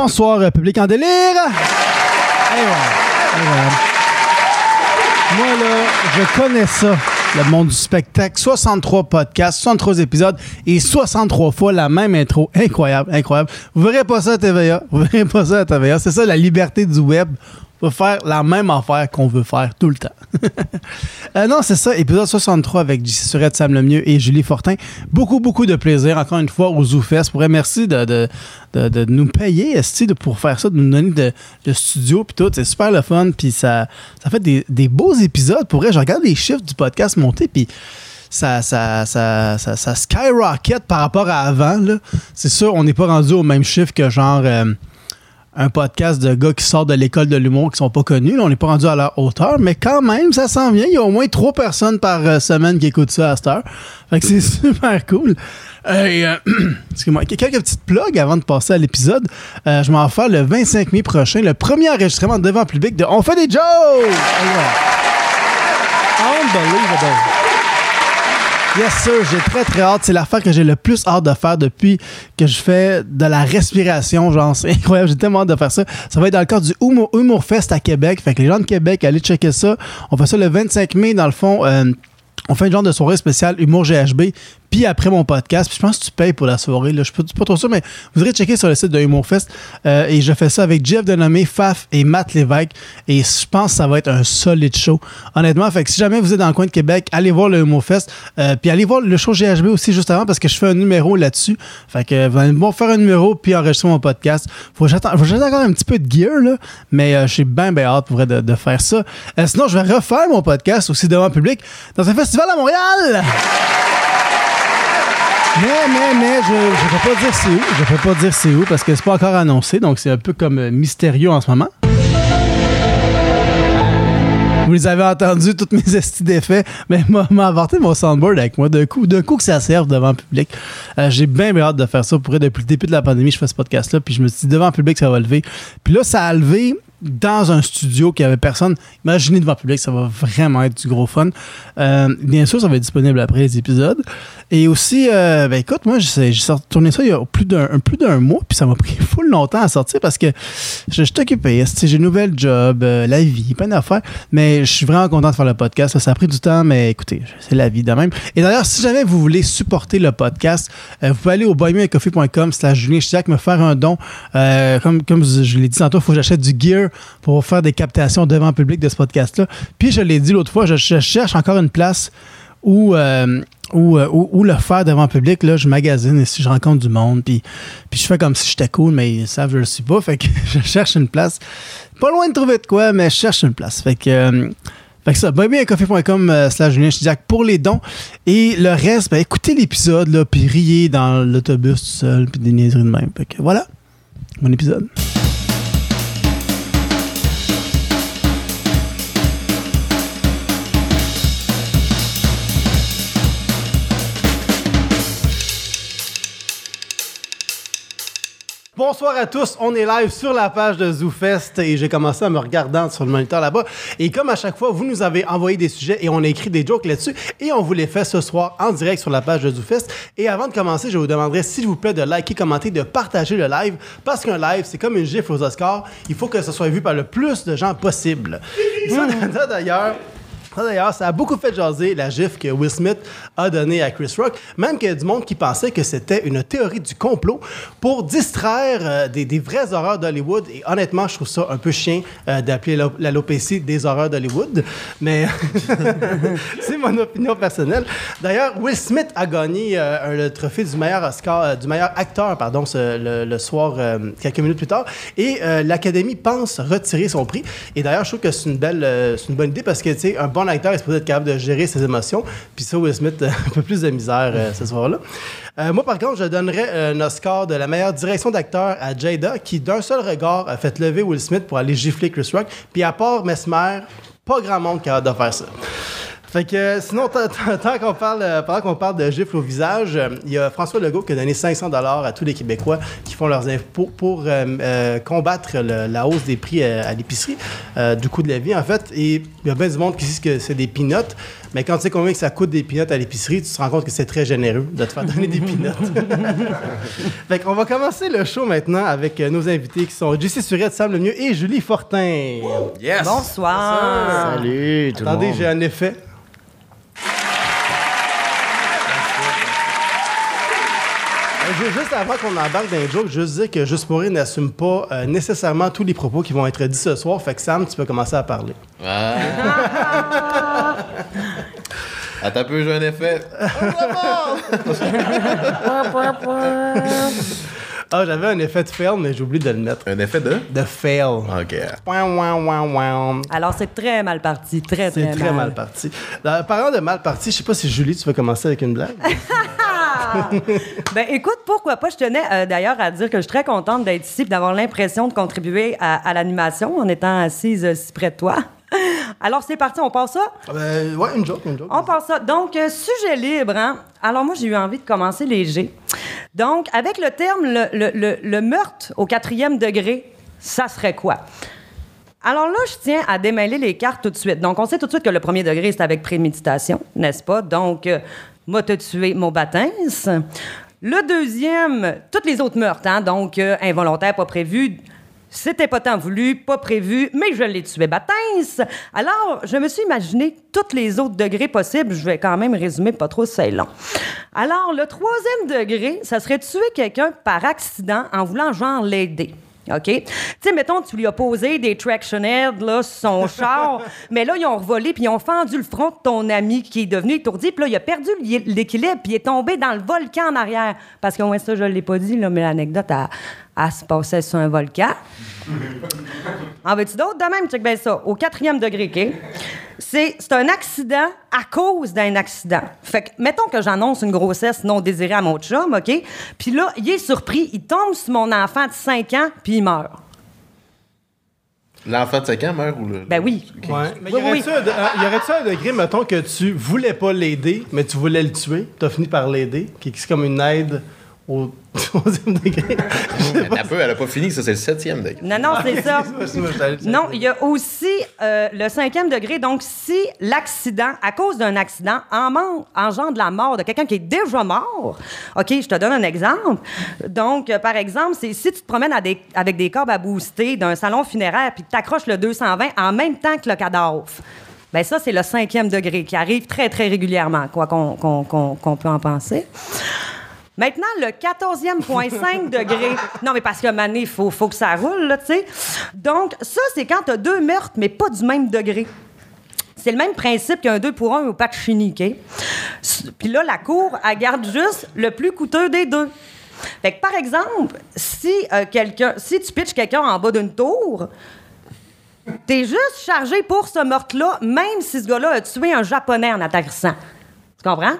Bonsoir, public en délire. Voilà. Moi, là, je connais ça, le monde du spectacle. 63 podcasts, 63 épisodes et 63 fois la même intro. Incroyable, incroyable. Vous verrez pas ça à TVA. Vous verrez pas ça à TVA. C'est ça, la liberté du web. Va faire la même affaire qu'on veut faire tout le temps. Euh, non, c'est ça, épisode 63 avec JC Surette, Sam Lemieux et Julie Fortin. Beaucoup, beaucoup de plaisir, encore une fois, aux ZooFest. Pour merci de, de, de, nous payer esti, de, pour faire ça, de nous donner de, studio puis tout. C'est super le fun, puis ça, ça fait des, des beaux épisodes. Pour vrai, je regarde les chiffres du podcast monter, puis ça, ça, ça, ça, skyrocket par rapport à avant. C'est sûr, on n'est pas rendu au même chiffre que genre... euh, un podcast de gars qui sortent de l'école de l'humour qui sont pas connus. On n'est pas rendu à leur hauteur, mais quand même, ça s'en vient. Il y a au moins trois personnes par euh, semaine qui écoutent ça à cette heure. Fait que c'est super cool. Euh, et, euh, excuse-moi, quelques petites plugs avant de passer à l'épisode. Euh, je m'en faire le 25 mai prochain, le premier enregistrement devant public de On fait des jokes! Unbelievable. Yes, sir. J'ai très, très hâte. C'est l'affaire que j'ai le plus hâte de faire depuis que je fais de la respiration. Genre, c'est incroyable. J'ai tellement hâte de faire ça. Ça va être dans le cadre du Humour, Fest à Québec. Fait que les gens de Québec, allez checker ça. On fait ça le 25 mai, dans le fond. euh, on fait une genre de soirée spéciale Humour GHB. Puis après mon podcast, je pense que tu payes pour la soirée. Là. Je suis pas, trop sûr, mais vous irez checker sur le site de Humour Fest. Euh, et je fais ça avec Jeff Denomé, Faf et Matt Lévesque. Et je pense que ça va être un solide show. Honnêtement, fait que si jamais vous êtes dans le coin de Québec, allez voir le Humour Fest. Euh, puis allez voir le show GHB aussi juste avant parce que je fais un numéro là-dessus. Fait que vous allez faire un numéro puis enregistrer mon podcast. Faut que j'attende encore un petit peu de gear, là. Mais euh, je suis bien, bien hâte pour vrai de, de faire ça. Euh, sinon, je vais refaire mon podcast aussi devant le public dans un festival à Montréal. Mais, mais, mais, je ne peux pas dire c'est où. Je peux pas dire c'est où parce que c'est pas encore annoncé, donc c'est un peu comme euh, mystérieux en ce moment. Vous les avez entendus, toutes mes estis d'effets, mais m'a m'a apporté mon soundboard avec moi d'un coup, d'un coup que ça serve devant le public. Euh, J'ai bien, hâte de faire ça. Pour depuis le début de la pandémie, je fais ce podcast-là, puis je me suis dit, devant le public, ça va lever. Puis là, ça a levé dans un studio qui avait personne. Imaginez devant le public, ça va vraiment être du gros fun. Euh, bien sûr, ça va être disponible après les épisodes. Et aussi, euh, ben écoute, moi, j'ai tourné ça il y a plus d'un un- plus d'un mois, puis ça m'a pris full longtemps à sortir parce que je, suis occupé. J'ai un nouvel job, euh, la vie, plein d'affaires. Mais je suis vraiment content de faire le podcast. Ça, a pris du temps, mais écoutez, c'est la vie de même. Et d'ailleurs, si jamais vous voulez supporter le podcast, vous pouvez aller au buymeacoffee.com slash Julien me faire un don. Comme, comme je l'ai dit tantôt, il faut que j'achète du gear pour faire des captations devant le public de ce podcast-là. Puis je l'ai dit l'autre fois, je, cherche encore une place où, euh, euh, le faire devant le public. Là, je magasine et si je rencontre du monde, puis, je fais comme si j'étais cool, mais ils savent que je le suis pas. Fait que je cherche une place. Pas loin de trouver de quoi, mais je cherche une place. Fait que. euh, fait que ça, buymeacoffee.com euh, slash Julien Chidiac pour les dons. Et le reste, ben, écoutez l'épisode, là, puis riez dans l'autobus tout seul, puis des niaiseries de même. Fait que voilà, bon épisode. Bonsoir à tous, on est live sur la page de ZooFest et j'ai commencé à me regarder sur le moniteur là-bas. Et comme à chaque fois, vous nous avez envoyé des sujets et on a écrit des jokes là-dessus et on vous les fait ce soir en direct sur la page de ZooFest. Et avant de commencer, je vous demanderai s'il vous plaît de liker, commenter, de partager le live parce qu'un live, c'est comme une gifle aux Oscars. Il faut que ce soit vu par le plus de gens possible. Ça, d'ailleurs, D'ailleurs, ça a beaucoup fait jaser la gifle que Will Smith a donnée à Chris Rock, même qu'il y a du monde qui pensait que c'était une théorie du complot pour distraire euh, des, vraies horreurs d'Hollywood. Et honnêtement, je trouve ça un peu chien euh, d'appeler l'al- l'alopécie des horreurs d'Hollywood. Mais c'est mon opinion personnelle. D'ailleurs, Will Smith a gagné euh, le trophée du meilleur Oscar, euh, du meilleur acteur, pardon, ce- le, le soir, euh, quelques minutes plus tard. Et l'Académie pense retirer son prix. Et d'ailleurs, je trouve que c'est une belle, c'est une bonne idée parce que, tu sais, un bon acteur est supposé être capable de gérer ses émotions. Puis ça, Will Smith, un peu plus de misère euh, ce soir-là. Euh, moi, par contre, je donnerais un Oscar de la meilleure direction d'acteur à Jada, qui, d'un seul regard, a fait lever Will Smith pour aller gifler Chris Rock. Puis à part Mesmer, pas grand monde hâte de faire ça. Fait que sinon, tant- qu'on parle, euh, pendant qu'on parle de gifles au visage, euh, il y a François Legault qui a donné 500 dollars à tous les Québécois qui font leurs impôts pour euh, euh, combattre le- la hausse des prix à l'épicerie, euh, du coût de la vie en fait. Et il y a bien du monde qui dit que c'est des peanuts, mais quand tu sais combien que ça coûte des peanuts à l'épicerie, tu te rends compte que c'est très généreux de te faire donner des peanuts. fait qu'on va commencer le show maintenant avec nos invités qui sont Jessie Surette, Sam Lemieux et Julie Fortin. Yes! Bonsoir. Salut tout Attendez, le monde. j'ai un effet. Veux Juste avant qu'on embarque dans les jokes, juste dire que Juste pour rire n'assume pas euh, nécessairement tous les propos qui vont être dits ce soir. Fait que Sam, tu peux commencer à parler. Ah. Attends un peu, j'ai un effet. Ah, j'avais un effet de fail, mais j'ai oublié de le mettre. Un effet de? De fail. OK. Alors, c'est très mal parti. Très, très, C'est très mal parti. Euh, parlant de mal parti, je sais pas si Julie, tu veux commencer avec une blague? Ben, écoute, pourquoi pas? Je tenais euh, d'ailleurs à dire que je suis très contente d'être ici et d'avoir l'impression de contribuer à, à l'animation en étant assise euh, si près de toi. Alors, c'est parti, on passe ça? Euh, ouais, une joke, une joke. On passe ça. Donc, euh, sujet libre. Hein? Alors, moi, j'ai eu envie de commencer léger. Donc, avec le terme le, le- le- le meurtre au quatrième degré, ça serait quoi? Alors là, je tiens à démêler les cartes tout de suite. Donc, on sait tout de suite que le premier degré, c'est avec préméditation, n'est-ce pas? Donc, euh, m'a tué mon baptême. Le deuxième, toutes les autres meurtres, hein? donc euh, involontaire, pas prévu. C'était pas tant voulu, pas prévu, mais je l'ai tué baptême. Alors, je me suis imaginé tous les autres degrés possibles. Je vais quand même résumer, pas trop, c'est long. Alors, le troisième degré, ça serait tuer quelqu'un par accident en voulant genre l'aider. OK? Tu sais, mettons, tu lui as posé des traction heads, là, sur son char, mais là, ils ont revolé puis ils ont fendu le front de ton ami qui est devenu étourdi, puis là, il a perdu l'é- l'équilibre puis il est tombé dans le volcan en arrière. Parce que, ouais, ça, je l'ai pas dit, là, mais l'anecdote, elle, elle se passait sur un volcan. En veux-tu d'autres? De même, check bien ça. Au quatrième degré, OK? C'est c'est un accident à cause d'un accident. Fait que, mettons que j'annonce une grossesse non désirée à mon chum, OK? Puis là, il est surpris, il tombe sur mon enfant de 5 ans, puis il meurt. L'enfant de 5 ans meurt ou le. Ben oui. Ouais. Mais Oui, y aurait-tu oui. un, de- un- y aurait-tu un degré, mettons, que tu voulais pas l'aider, mais tu voulais le tuer, tu as fini par l'aider, qui est comme une aide au troisième degré? Un peu, elle a pas fini, ça, c'est le septième degré. Non, non, c'est ça. Non, il y a aussi euh, le cinquième degré. Donc, si l'accident, à cause d'un accident, en engendre la mort de quelqu'un qui est déjà mort, OK, je te donne un exemple. Donc, euh, par exemple, c'est si tu te promènes à des- avec des cordes à booster d'un salon funéraire puis que tu accroches le 220 en même temps que le cadavre. Bien, ça, c'est le cinquième degré qui arrive très, très régulièrement, quoi qu'on qu'on- qu'on- qu'on peut en penser. Maintenant, le 14e.5 degré. Non, mais parce que Mané, il faut, faut que ça roule, là, tu sais. Donc, ça, c'est quand tu as deux meurtres, mais pas du même degré. C'est le même principe qu'un 2 pour 1 au Pacini, OK? Puis là, la cour, elle garde juste le plus coûteux des deux. Fait que, par exemple, si, euh, quelqu'un, si tu pitches quelqu'un en bas d'une tour, t'es juste chargé pour ce meurtre-là, même si ce gars-là a tué un Japonais en atterrissant. Tu comprends?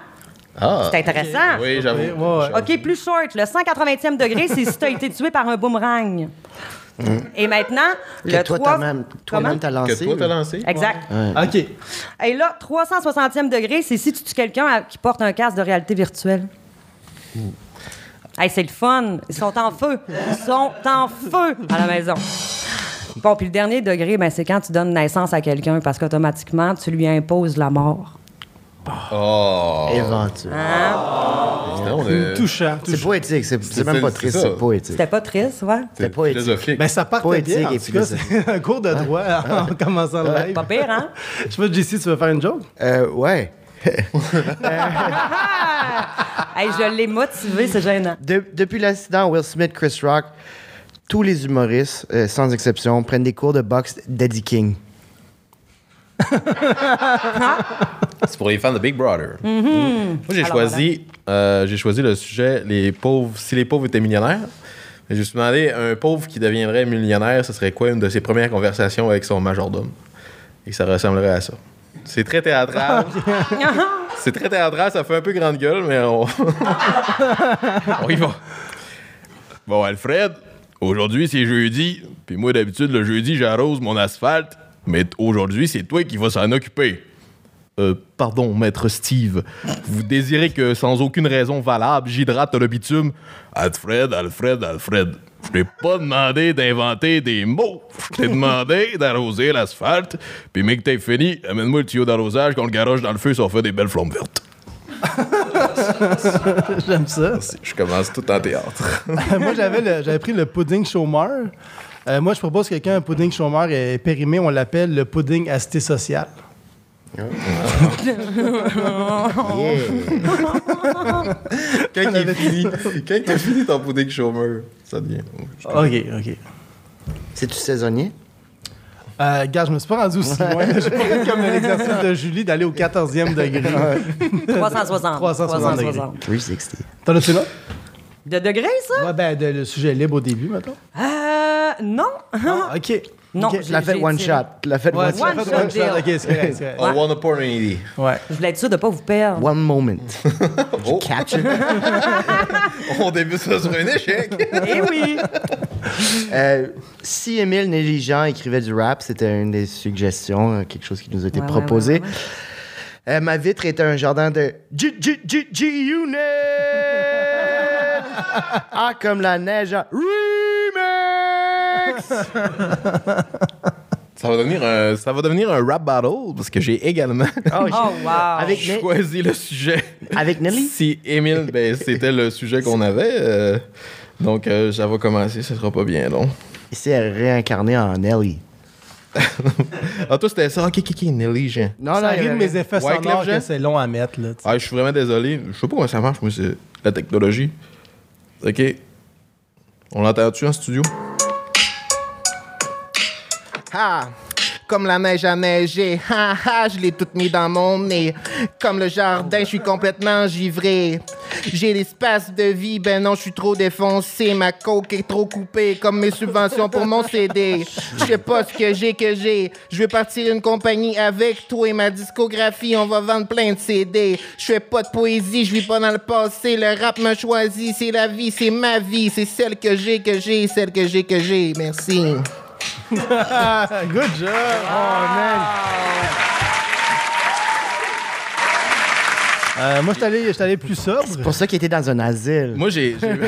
Ah! C'est intéressant. Oui, j'avoue. Ouais, ouais. OK, plus short. Le 180e degré, c'est si tu as été tué par un boomerang. Et maintenant, Que le toi, 3... t'as même, toi-même, Comment? t'as lancé. Que toi, t'as lancé? Exact. OK. Et là, 360e degré, c'est si tu tues quelqu'un à- qui porte un casque de réalité virtuelle. Hey, c'est le fun. Ils sont en feu. Ils sont en feu à la maison. Bon, puis le dernier degré, ben, c'est quand tu donnes naissance à quelqu'un parce qu'automatiquement, tu lui imposes la mort. Oh! Éventuellement. Sinon, on est- Touchant. C'est touchant. poétique, c'est c'est C'est- même pas c'est triste, ça. c'est poétique. C'était pas triste, ouais? C'était poétique. philosophique. Ben, ça partait Poétique bien. En et tout cas, c'est un cours de droit en commençant le live. Pas pire, hein? Je sais pas, JC, tu veux faire une joke? Euh, ouais. hey, je l'ai motivé, c'est gênant. De- depuis l'accident Will Smith, Chris Rock, tous les humoristes, euh, sans exception, prennent des cours de boxe d'Eddie King. C'est pour les fans de Big Brother. Moi, j'ai choisi, euh, j'ai choisi le sujet les pauvres, si les pauvres étaient millionnaires. Je me suis demandé, un pauvre qui deviendrait millionnaire, ce serait quoi une de ses premières conversations avec son majordome? Et ça ressemblerait à ça. C'est très théâtral. C'est très théâtral, ça fait un peu grande gueule, mais on, on y va. Bon, Alfred, aujourd'hui c'est jeudi, puis moi d'habitude le jeudi j'arrose mon asphalte, mais aujourd'hui c'est toi qui vas s'en occuper. Euh, pardon, maître Steve. Vous désirez que, sans aucune raison valable, j'hydrate le bitume? Alfred, Alfred, Alfred. Je t'ai pas demandé d'inventer des mots. Je t'ai demandé d'arroser l'asphalte. Puis, mec, t'es fini, amène-moi le tuyau d'arrosage qu'on le garoche dans le feu on fait des belles flammes vertes. J'aime ça. Je commence tout en théâtre. moi, j'avais pris le pudding chômeur. Euh, moi, je propose que quelqu'un un pudding chômeur est périmé, on l'appelle le pudding à cité sociale. Yeah. Quand il est fini, quand t'as fini ton pudding chômeur, ça devient. OK, OK. C'est-tu saisonnier? Euh, gars, je me suis pas rendu aussi loin. J'ai pas fait comme l'exercice de Julie d'aller au 14e degré. 360. 360 degrés. 360. T'en as-tu là? De degrés, ça? Ouais, ben, de- le sujet libre au début, maintenant. Euh, non. Ah, OK. Non, OK. je Tu l'as fait one shot. Tu l'as fait Ouais, one shot. one shot. OK, c'est correct, correct. I want a opportunity. Ouais. Je voulais être sûr de pas vous perdre. One moment. Oh, Catch it. on débute ça sur un échec. Eh oui! Euh, si Émile Négligent écrivait du rap, c'était une des suggestions, euh, quelque chose qui nous a été Ouais, ouais, proposé. ouais, ouais. Euh, ma vitre était un jardin de G G G G Unit. Ah comme la neige. en Remix. Ça va devenir un, ça va devenir un rap battle parce que j'ai également Oh, Oh, wow! Avec choisi le sujet. avec Nelly? Si Émile, ben, c'était le sujet qu'on avait. euh, donc, euh, ça va commencer, ce sera pas bien long. Il s'est réincarné en Nelly. Ah, toi, c'était ça. Ok, ok, ok, Nelly, Jean. Non, Ça non, y arrive mes effets Wyclef sonores Jean? que c'est long à mettre, là. tu sais. Ah, je suis vraiment désolé. Je sais pas comment ça marche, moi, c'est la technologie. Ok. On l'entend-tu en studio? Ah, comme la neige a neigé, ha ha, je l'ai toute mis dans mon nez. Comme le jardin, je suis complètement givré. J'ai l'espace de vie, ben non, je suis trop défoncé. Ma coke est trop coupée, comme mes subventions pour mon CD. Je sais pas ce que j'ai que j'ai. Je veux partir une compagnie avec toi et ma discographie. On va vendre plein de CD. Je fais pas de poésie, je vis pas dans le passé. Le rap m'a choisi, c'est la vie, c'est ma vie. C'est celle que j'ai que j'ai, celle que j'ai que j'ai. Merci. Ah, good job! Oh, man! Euh, moi, je suis allé- je suis allé plus sobre. C'est pour ça qu'il était dans un asile. Moi, j'ai. J'ai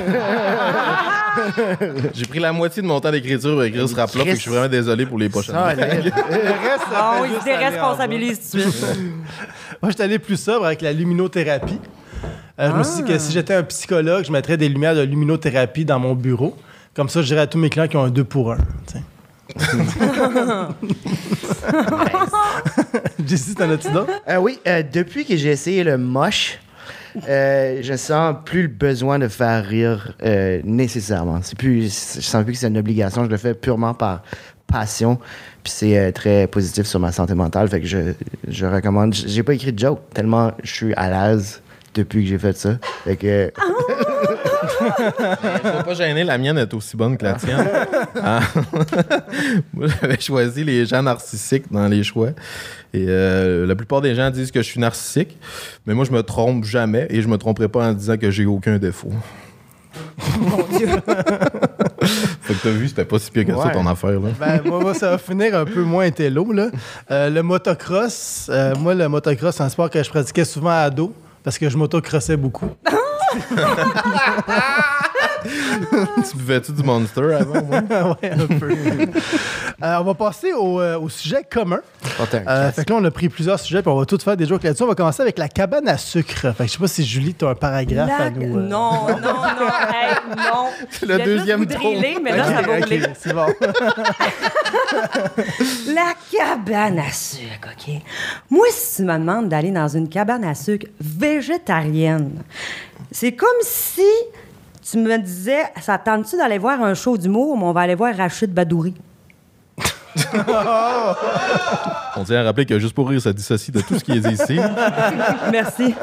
J'ai pris la moitié de mon temps d'écriture pour écrire ce rap-là, puis je suis vraiment désolé pour les prochaines. Ah, fois. là, Le reste, ça Bon, fait il juste se aller en déresponsabilise tout de suite. bas. Moi, je suis allé plus sobre avec la luminothérapie. Euh, Je me suis dit que si j'étais un psychologue, je mettrais des lumières de luminothérapie dans mon bureau. Comme ça, je dirais à tous mes clients qui ont un 2 pour 1. Jessie, t'en as-tu d'autres? Euh, oui, euh, depuis que j'ai essayé le moche, euh, je sens plus le besoin de faire rire euh, nécessairement. C'est plus, je sens plus que c'est une obligation. Je le fais purement par passion. Puis c'est euh, très positif sur ma santé mentale. Fait que je, je recommande. J'ai pas écrit de joke tellement je suis à l'aise depuis que j'ai fait ça. Fait que Faut pas gêner, la mienne est aussi bonne que la tienne. Ah. Moi, j'avais choisi les gens narcissiques dans les choix. Et euh, la plupart des gens disent que je suis narcissique, mais moi, je me trompe jamais et je me tromperai pas en disant que j'ai aucun défaut. Mon Dieu. Fait que t'as vu, c'était pas si pire que ça ton affaire. Là. Ben, moi, moi, ça va finir un peu moins intello, là. Euh, le motocross, euh, moi, le motocross, c'est un sport que je pratiquais souvent à ado parce que je motocrossais beaucoup. Tu buvais-tu du Monster avant, moi? ouais, un peu. Euh, on va passer au, euh, au sujet commun. un Euh, fait que là, on a pris plusieurs sujets, puis on va tous faire des jokes là-dessus. On va commencer avec la cabane à sucre. Fait que je sais pas si Julie, tu as un paragraphe La- à nous. euh. Non, non, non, hey, non. C'est le deuxième driller, mais là, ça va Ok, rouler. ok, c'est bon. La cabane à sucre, OK? Moi, si tu me demandes d'aller dans une cabane à sucre végétarienne, c'est comme si tu me disais, ça tente-tu d'aller voir un show d'humour, mais on va aller voir Rachid Badouri? On tient à rappeler que juste pour rire, ça dissocie de tout ce qui est ici. Merci.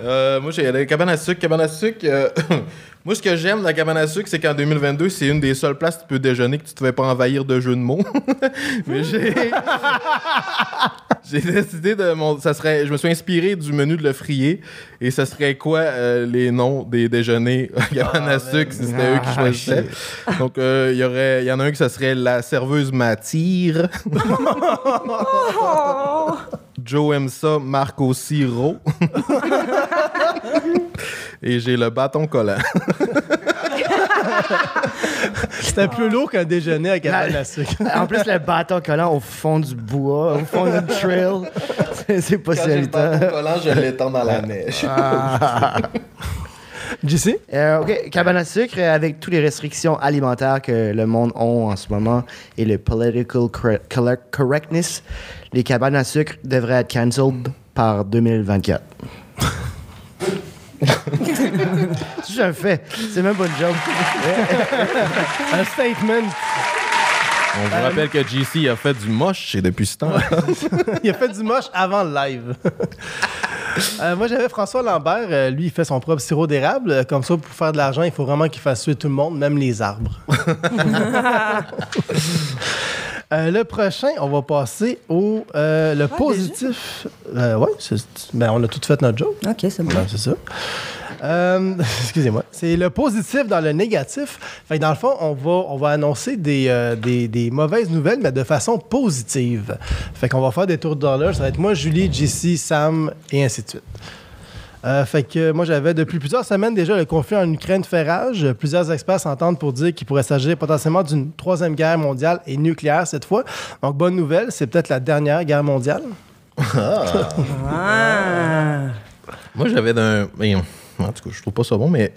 Euh, moi, j'ai la cabane à sucre. Cabane à sucre. euh, moi, ce que j'aime dans la cabane à sucre, c'est qu'en 2022, c'est une des seules places où tu peux déjeuner que tu te fais pas envahir de jeux de mots. Mais j'ai. J'ai décidé de mon. Ça serait, je me suis inspiré du menu de le frier. Et ça serait quoi euh, les noms des déjeuners? À sucre si c'était eux qui Ah, choisissaient? Donc, euh, il y aurait, il y en a un qui ça serait la serveuse m'attire. Joe aime ça, Marc aussi, Ro. Et j'ai le bâton collant. C'était plus lourd qu'un déjeuner à cabane à sucre. En plus, le bâton collant au fond du bois, au fond du trail, c'est- pas si évident. bâton collant, je l'étends dans la neige. JC? Euh, OK, cabane à sucre, euh, avec toutes les restrictions alimentaires que le monde a en ce moment et le political corre- correct- correctness, les cabanes à sucre devraient être cancelled par 2024. C'est un fait. C'est même pas une job. Un statement. On vous rappelle que JC a fait du moche chez depuis ce temps. il a fait du moche avant le live. Euh, moi, j'avais François Lambert. euh, lui, il fait son propre sirop d'érable. Euh, Comme ça, pour faire de l'argent, il faut vraiment qu'il fasse suer tout le monde, même les arbres. Euh, le prochain, on va passer au euh, le positif. Euh, ouais, c'est- ben, on a tout fait notre job. OK, c'est bon. Ben, c'est ça. Euh, excusez-moi. C'est le positif dans le négatif. Fait que dans le fond, on va, on va annoncer des, euh, des, des mauvaises nouvelles, mais de façon positive. Fait qu'on va faire des tours de dollars. Ça va être moi, Julie, JC, Sam et ainsi de suite. Euh, fait que moi, j'avais depuis plusieurs semaines déjà le conflit en Ukraine fait rage. Plusieurs experts s'entendent pour dire qu'il pourrait s'agir potentiellement d'une troisième guerre mondiale et nucléaire cette fois. Donc, bonne nouvelle, c'est peut-être la dernière guerre mondiale. Ah. Moi, j'avais d'un. En tout cas, je trouve pas ça bon, mais.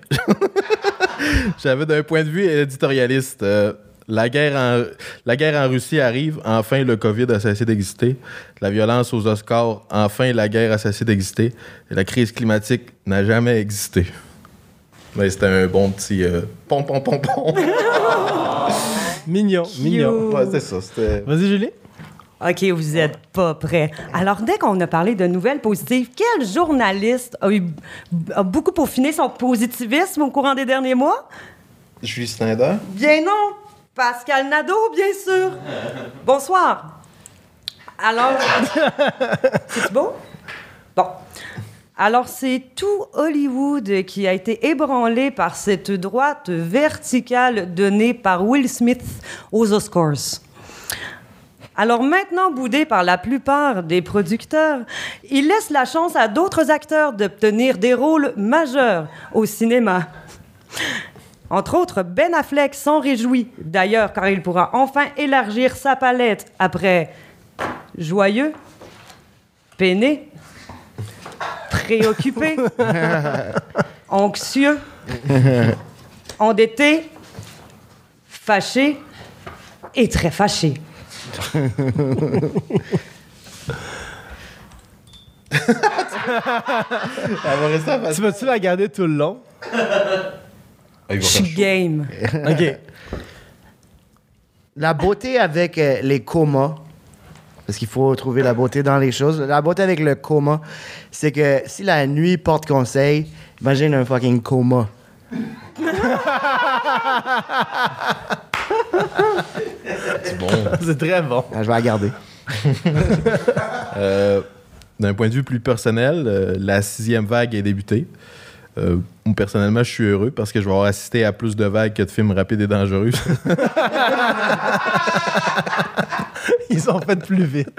j'avais d'un point de vue éditorialiste. euh, la, guerre en... la guerre en Russie arrive, enfin le COVID a cessé d'exister. La violence aux Oscars, enfin la guerre a cessé d'exister. Et la crise climatique n'a jamais existé. Mais c'était un bon petit. euh, pom, pom, pom, pom. Mignon, mignon. ouais, c'est ça. Vas-y, Julie. OK, vous êtes pas prêts. Alors, dès qu'on a parlé de nouvelles positives, quel journaliste a, eu, a beaucoup peaufiné son positivisme au courant des derniers mois? Julie Snyder. Bien non! Pascal Nadeau, bien sûr! Bonsoir! Alors, c'est beau? Bon. Alors, c'est tout Hollywood qui a été ébranlé par cette droite verticale donnée par Will Smith aux Oscars. Alors maintenant boudé par la plupart des producteurs, il laisse la chance à d'autres acteurs d'obtenir des rôles majeurs au cinéma. Entre autres, Ben Affleck s'en réjouit, d'ailleurs, car il pourra enfin élargir sa palette après joyeux, peiné, préoccupé, anxieux, endetté, fâché et très fâché. Elle va rester à face. Tu vas-tu la garder tout le long? Ah, il va Je suis faire chaud. game. OK. La beauté avec euh, les comas, parce qu'il faut trouver la beauté dans les choses. La beauté avec le coma, c'est que si la nuit porte conseil, imagine un fucking coma. C'est bon. C'est très bon. Ah, je vais la garder. Euh, D'un point de vue plus personnel, euh, la sixième vague est débutée. Euh, moi, personnellement, je suis heureux parce que je vais avoir assisté à plus de vagues que de films rapides et dangereux. Ils sont faits plus vite.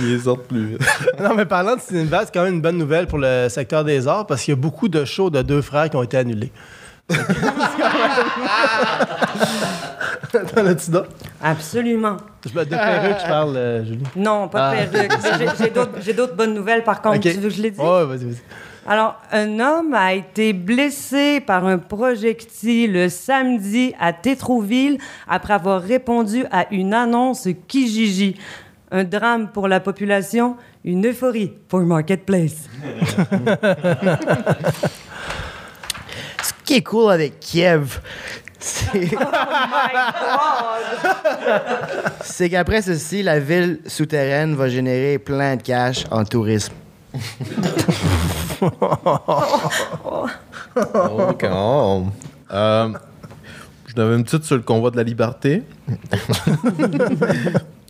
Ils sortent plus vite. Non, mais parlant de cinéma, c'est quand même une bonne nouvelle pour le secteur des arts parce qu'il y a beaucoup de shows de deux frères qui ont été annulés. T'en as-tu d'autres? Absolument. Je- De perruque, je parle, euh, Julie. Non, pas de Ah. perruque. J'ai- J'ai d'autres- j'ai d'autres bonnes nouvelles, par contre. Ok. Tu veux que je les dise? Ouais, vas-y, vas-y. Alors, un homme a été blessé par un projectile samedi à Tétroville après avoir répondu à une annonce Kijiji. Un drame pour la population, une euphorie pour Marketplace. Ce qui est cool avec Kiev, c'est c'est qu'après ceci, la ville souterraine va générer plein de cash en tourisme. Ok. oh. Euh, je n'avais une petite sur le convoi de la liberté.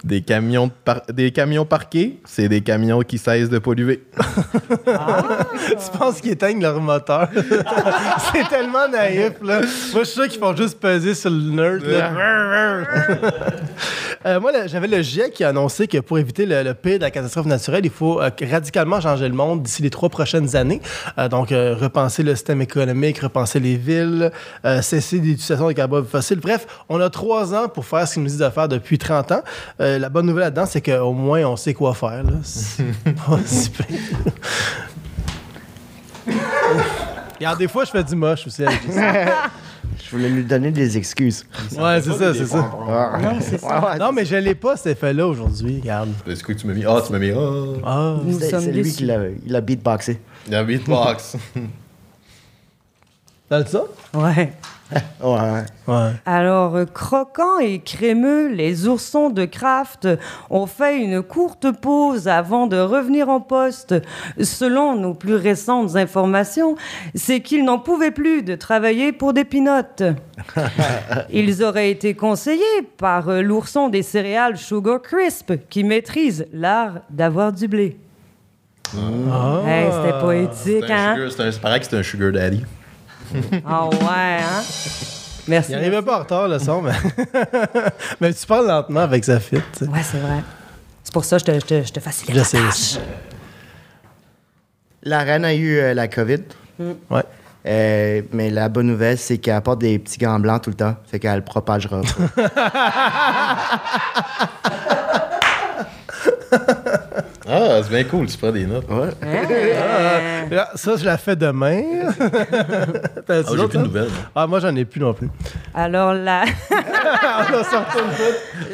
Des camions, par- des camions parqués, c'est des camions qui cessent de polluer. Tu penses qu'ils éteignent leur moteur? c'est tellement naïf, là. Moi, je suis sûr qu'ils font juste peser sur le nerd, là. Euh, moi, j'avais le GIEC qui a annoncé que pour éviter le, le pire de la catastrophe naturelle, il faut euh, radicalement changer le monde d'ici les trois prochaines années. Euh, donc, euh, repenser le système économique, repenser les villes, euh, cesser l'utilisation des carburants fossiles. Bref, on a trois ans pour faire ce qu'ils nous disent de faire depuis 30 ans. Euh, la bonne nouvelle là-dedans, c'est qu'au moins, on sait quoi faire. là. C'est pas si pire. Regarde, des fois, je fais du moche aussi avec ça. Je voulais lui donner des excuses. Ouais, c'est ça, c'est ça. Ah. Non, c'est ça. Ouais, ouais, Non, mais je l'ai pas, cet effet-là, aujourd'hui. Regarde. C'est quoi que tu m'as mis? Ah, tu m'as mis. Ah, Ah. Nous c'est sommes c'est lui déçus. qui l'a il a beatboxé. dans le beatbox. T'as ça? Ouais. Ouais. Ouais. Alors, euh, croquants et crémeux, les oursons de Kraft ont fait une courte pause avant de revenir en poste. Selon nos plus récentes informations, c'est qu'ils n'en pouvaient plus de travailler pour des pinottes. Ils auraient été conseillés par euh, l'ourson des céréales Sugar Crisp, qui maîtrise l'art d'avoir du blé. Ah. Hey, C'était poétique, hein? c'est pareil que c'est un sugar daddy. Ah ouais, hein? Merci. Il arrivait pas en retard, le son, mais. mais tu parles lentement avec sa fit. Ouais, c'est vrai. C'est pour ça que je te, je te, je te facilite Je la sais. tâche. La reine a eu euh, la COVID. Ouais. Euh, mais la bonne nouvelle, c'est qu'elle porte des petits gants blancs tout le temps. Fait qu'elle le propagera pas. Ah, c'est bien cool, tu prends des notes. Ouais. Hein? Ah, Ça, je la fais demain. T'as Ah, j'ai plus de hein? nouvelles. Ah, moi, j'en ai plus non plus. Alors, la,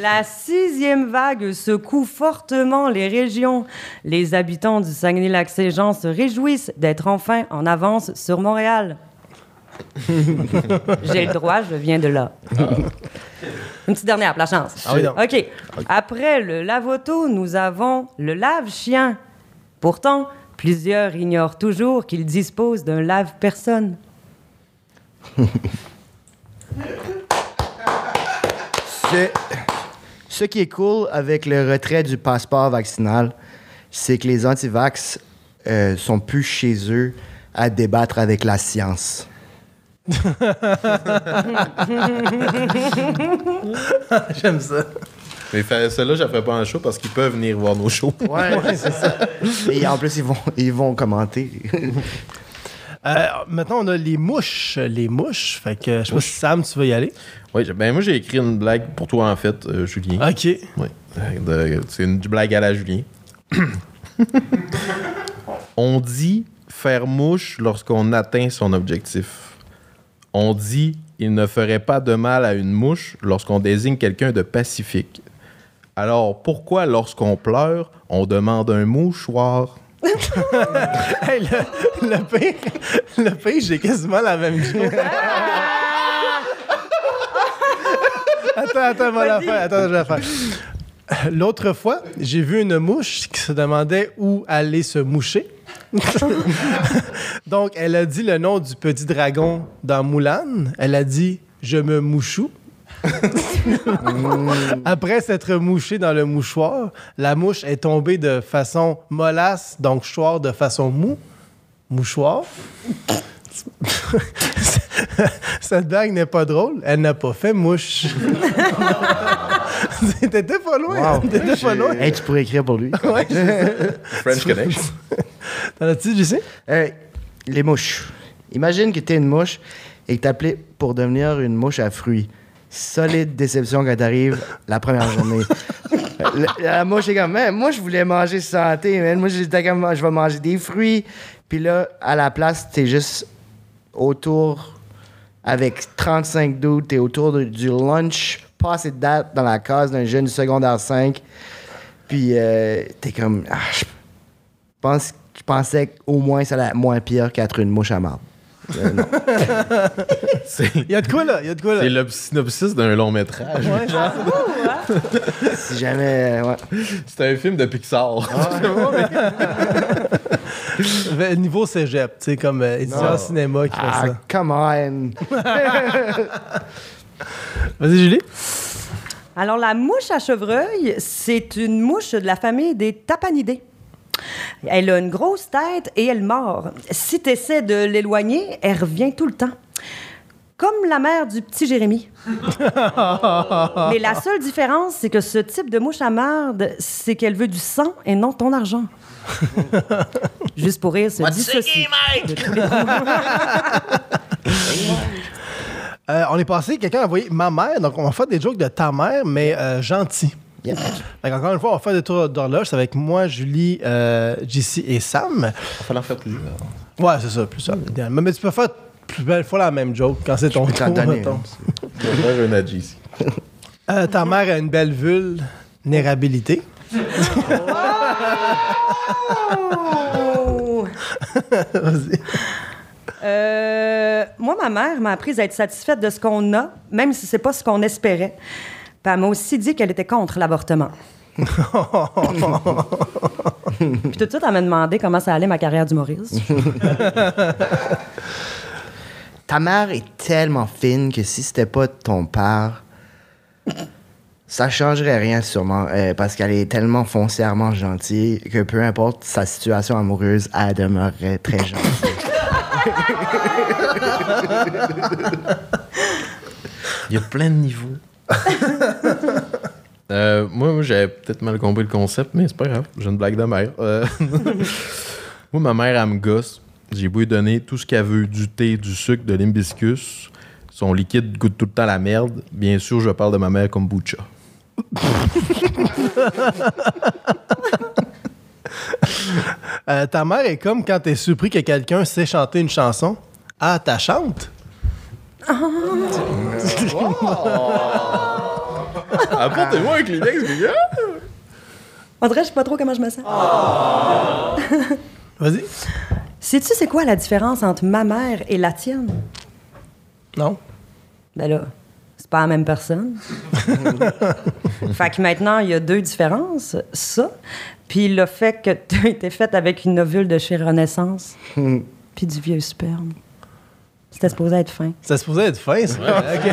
la sixième vague secoue fortement les régions. Les habitants du Saguenay-Lac-Saint-Jean se réjouissent d'être enfin en avance sur Montréal. J'ai le droit, je viens de là. Une petite dernière, pour la chance. Ah oui, donc. OK. Après le lave-auto, nous avons le lave-chien. Pourtant, plusieurs ignorent toujours qu'il dispose d'un lave-personne. Ce, ce qui est cool avec le retrait du passeport vaccinal, c'est que les antivax euh, sont plus chez eux à débattre avec la science. J'aime ça. Mais celle-là, je la ferai pas en show parce qu'ils peuvent venir voir nos shows. Ouais, c'est ça. Et en plus, ils vont, ils vont commenter. Euh, maintenant, on a les mouches. Les mouches. Fait que je sais pas si Sam, tu veux y aller? Oui, j'ai- ben moi, j'ai écrit une blague pour toi, en fait, euh, Julien. OK. Oui. C'est une blague à la Julien. On dit faire mouche lorsqu'on atteint son objectif. On dit il ne ferait pas de mal à une mouche lorsqu'on désigne quelqu'un de pacifique. Alors pourquoi lorsqu'on pleure, on demande un mouchoir? Hey, le, le pire, le pire, j'ai quasiment la même chose. attends, attends, moi la faire. Attends, je vais la faire. L'autre fois, j'ai vu une mouche qui se demandait où aller se moucher. Donc, elle a dit le nom du petit dragon dans Moulin. Elle a dit Je me mouchou. Après s'être mouchée dans le mouchoir, la mouche est tombée de façon mollasse, donc choir de façon mou. Mouchoir. Cette blague n'est pas drôle. Elle n'a pas fait mouche. T'étais pas loin. Wow. T'étais pas loin. Hey, tu pourrais écrire pour lui. Ouais, French Connection. T'en as-tu, sais? Euh, les mouches. Imagine que tu es une mouche et que tu appelé pour devenir une mouche à fruits. Solide déception quand t'arrives la première journée. la, la mouche est comme, Man, moi, je voulais manger santé, man. Moi, j'étais comme, je vais manger des fruits. Puis là, à la place, t'es juste autour avec 35 doutes, t'es autour de- du lunch, passé de date dans la case d'un jeune secondaire 5. Puis euh, t'es comme, ah, je pense, pensais qu'au moins ça allait être moins pire qu'être une mouche à marde. Euh, non. C'est Il y a de quoi, là? Il y a de quoi, là? c'est le synopsis d'un long métrage. Ouais, genre. si jamais. euh, ouais. C'est un film de Pixar. Le Niveau cégep, tu sais, comme euh, étudiant en cinéma qui fait Ah, ça. come on. Vas-y, Julie. Alors, la mouche à chevreuil, c'est une mouche de la famille des tapanidés. Elle a une grosse tête et elle mord. Si tu essaies de l'éloigner, elle revient tout le temps. Comme la mère du petit Jérémy. Mais la seule différence, c'est que ce type de mouche à marde, c'est qu'elle veut du sang et non ton argent. Juste pour rire, de tous les Euh, on est passé, quelqu'un a envoyé ma mère, donc on va faire des jokes de ta mère, mais euh, gentil. Fait encore une fois, on va faire des tours d'horloge. C'est avec moi, Julie, euh, JC et Sam. Il va falloir faire plusieurs. Ouais, c'est ça, plus ça. idéalement. Mais tu peux faire plus belle fois la même joke quand c'est ton tour. mettons. Je vais faire un ici. Euh, ta mère a une belle vulnérabilité. Oh! Vas-y. Euh, moi, ma mère m'a appris à être satisfaite de ce qu'on a, même si c'est pas ce qu'on espérait. Puis elle m'a aussi dit qu'elle était contre l'avortement. Puis tout de suite, elle m'a demandé comment ça allait ma carrière d'humoriste. Ta mère est tellement fine que si c'était pas ton père, ça changerait rien sûrement. euh, parce qu'elle est tellement foncièrement gentille que peu importe sa situation amoureuse, elle demeurerait très gentille. Il y a plein de niveaux. Euh, moi, j'avais peut-être mal compris le concept, mais c'est pas grave. J'ai une blague de mère. Euh, moi, ma mère, elle me gosse. J'ai beau lui donner tout ce qu'elle veut, du thé, du sucre, de l'imbiscus. Son liquide goûte tout le temps la merde. Bien sûr, je parle de ma mère comme Boucha. Euh, ta mère est comme quand t'es surpris que quelqu'un sait chanter une chanson. Ah, t'as chantes? Apportez-moi un Kleenex, les gars! On dirait, je sais pas trop comment je me sens. Vas-y. Sais-tu c'est quoi la différence entre ma mère et la tienne? Non? Ben là, c'est pas la même personne. fait que maintenant, il y a deux différences. Ça, puis le fait que tu as été faite avec une ovule de chez Renaissance, puis du vieux sperme. C'était supposé être fin. Ça se posait être fin, ça. Ok.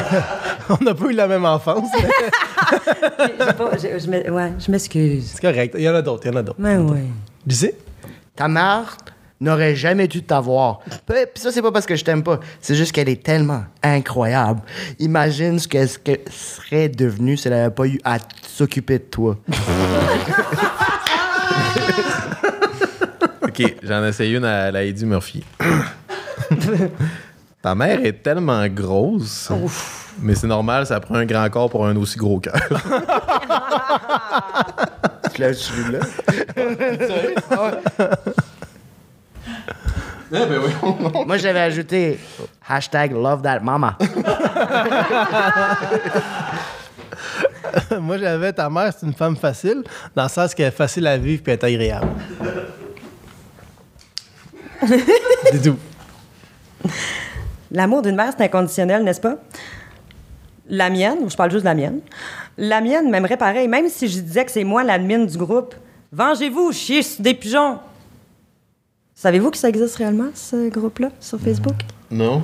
On n'a pas eu la même enfance. mais pas- je m'e- ouais, je m'excuse. C'est correct. Il y en a d'autres, il y en a d'autres. Mais oui. Dis Ta mère n'aurait jamais dû t'avoir. Puis ça, c'est pas parce que je t'aime pas. C'est juste qu'elle est tellement incroyable. Imagine ce qu'elle qu'elle serait devenue si elle n'avait pas eu à s'occuper de toi. Ok, j'en ai essayé une à la Eddie Murphy. Ta mère est tellement grosse, mais c'est normal, ça prend un grand corps pour un aussi gros cœur. Tu l'as là? Moi, j'avais ajouté hashtag love that mama. Moi, j'avais ta mère, c'est une femme facile, dans le sens qu'elle est facile à vivre puis elle est agréable. C'est tout. L'amour d'une mère, c'est inconditionnel, n'est-ce pas? La mienne, je parle juste de la mienne, la mienne m'aimerait pareil, même si je disais que c'est moi l'admin du groupe. Vengez-vous, chier sur des pigeons! Savez-vous que ça existe réellement, ce groupe-là, sur Facebook? Non?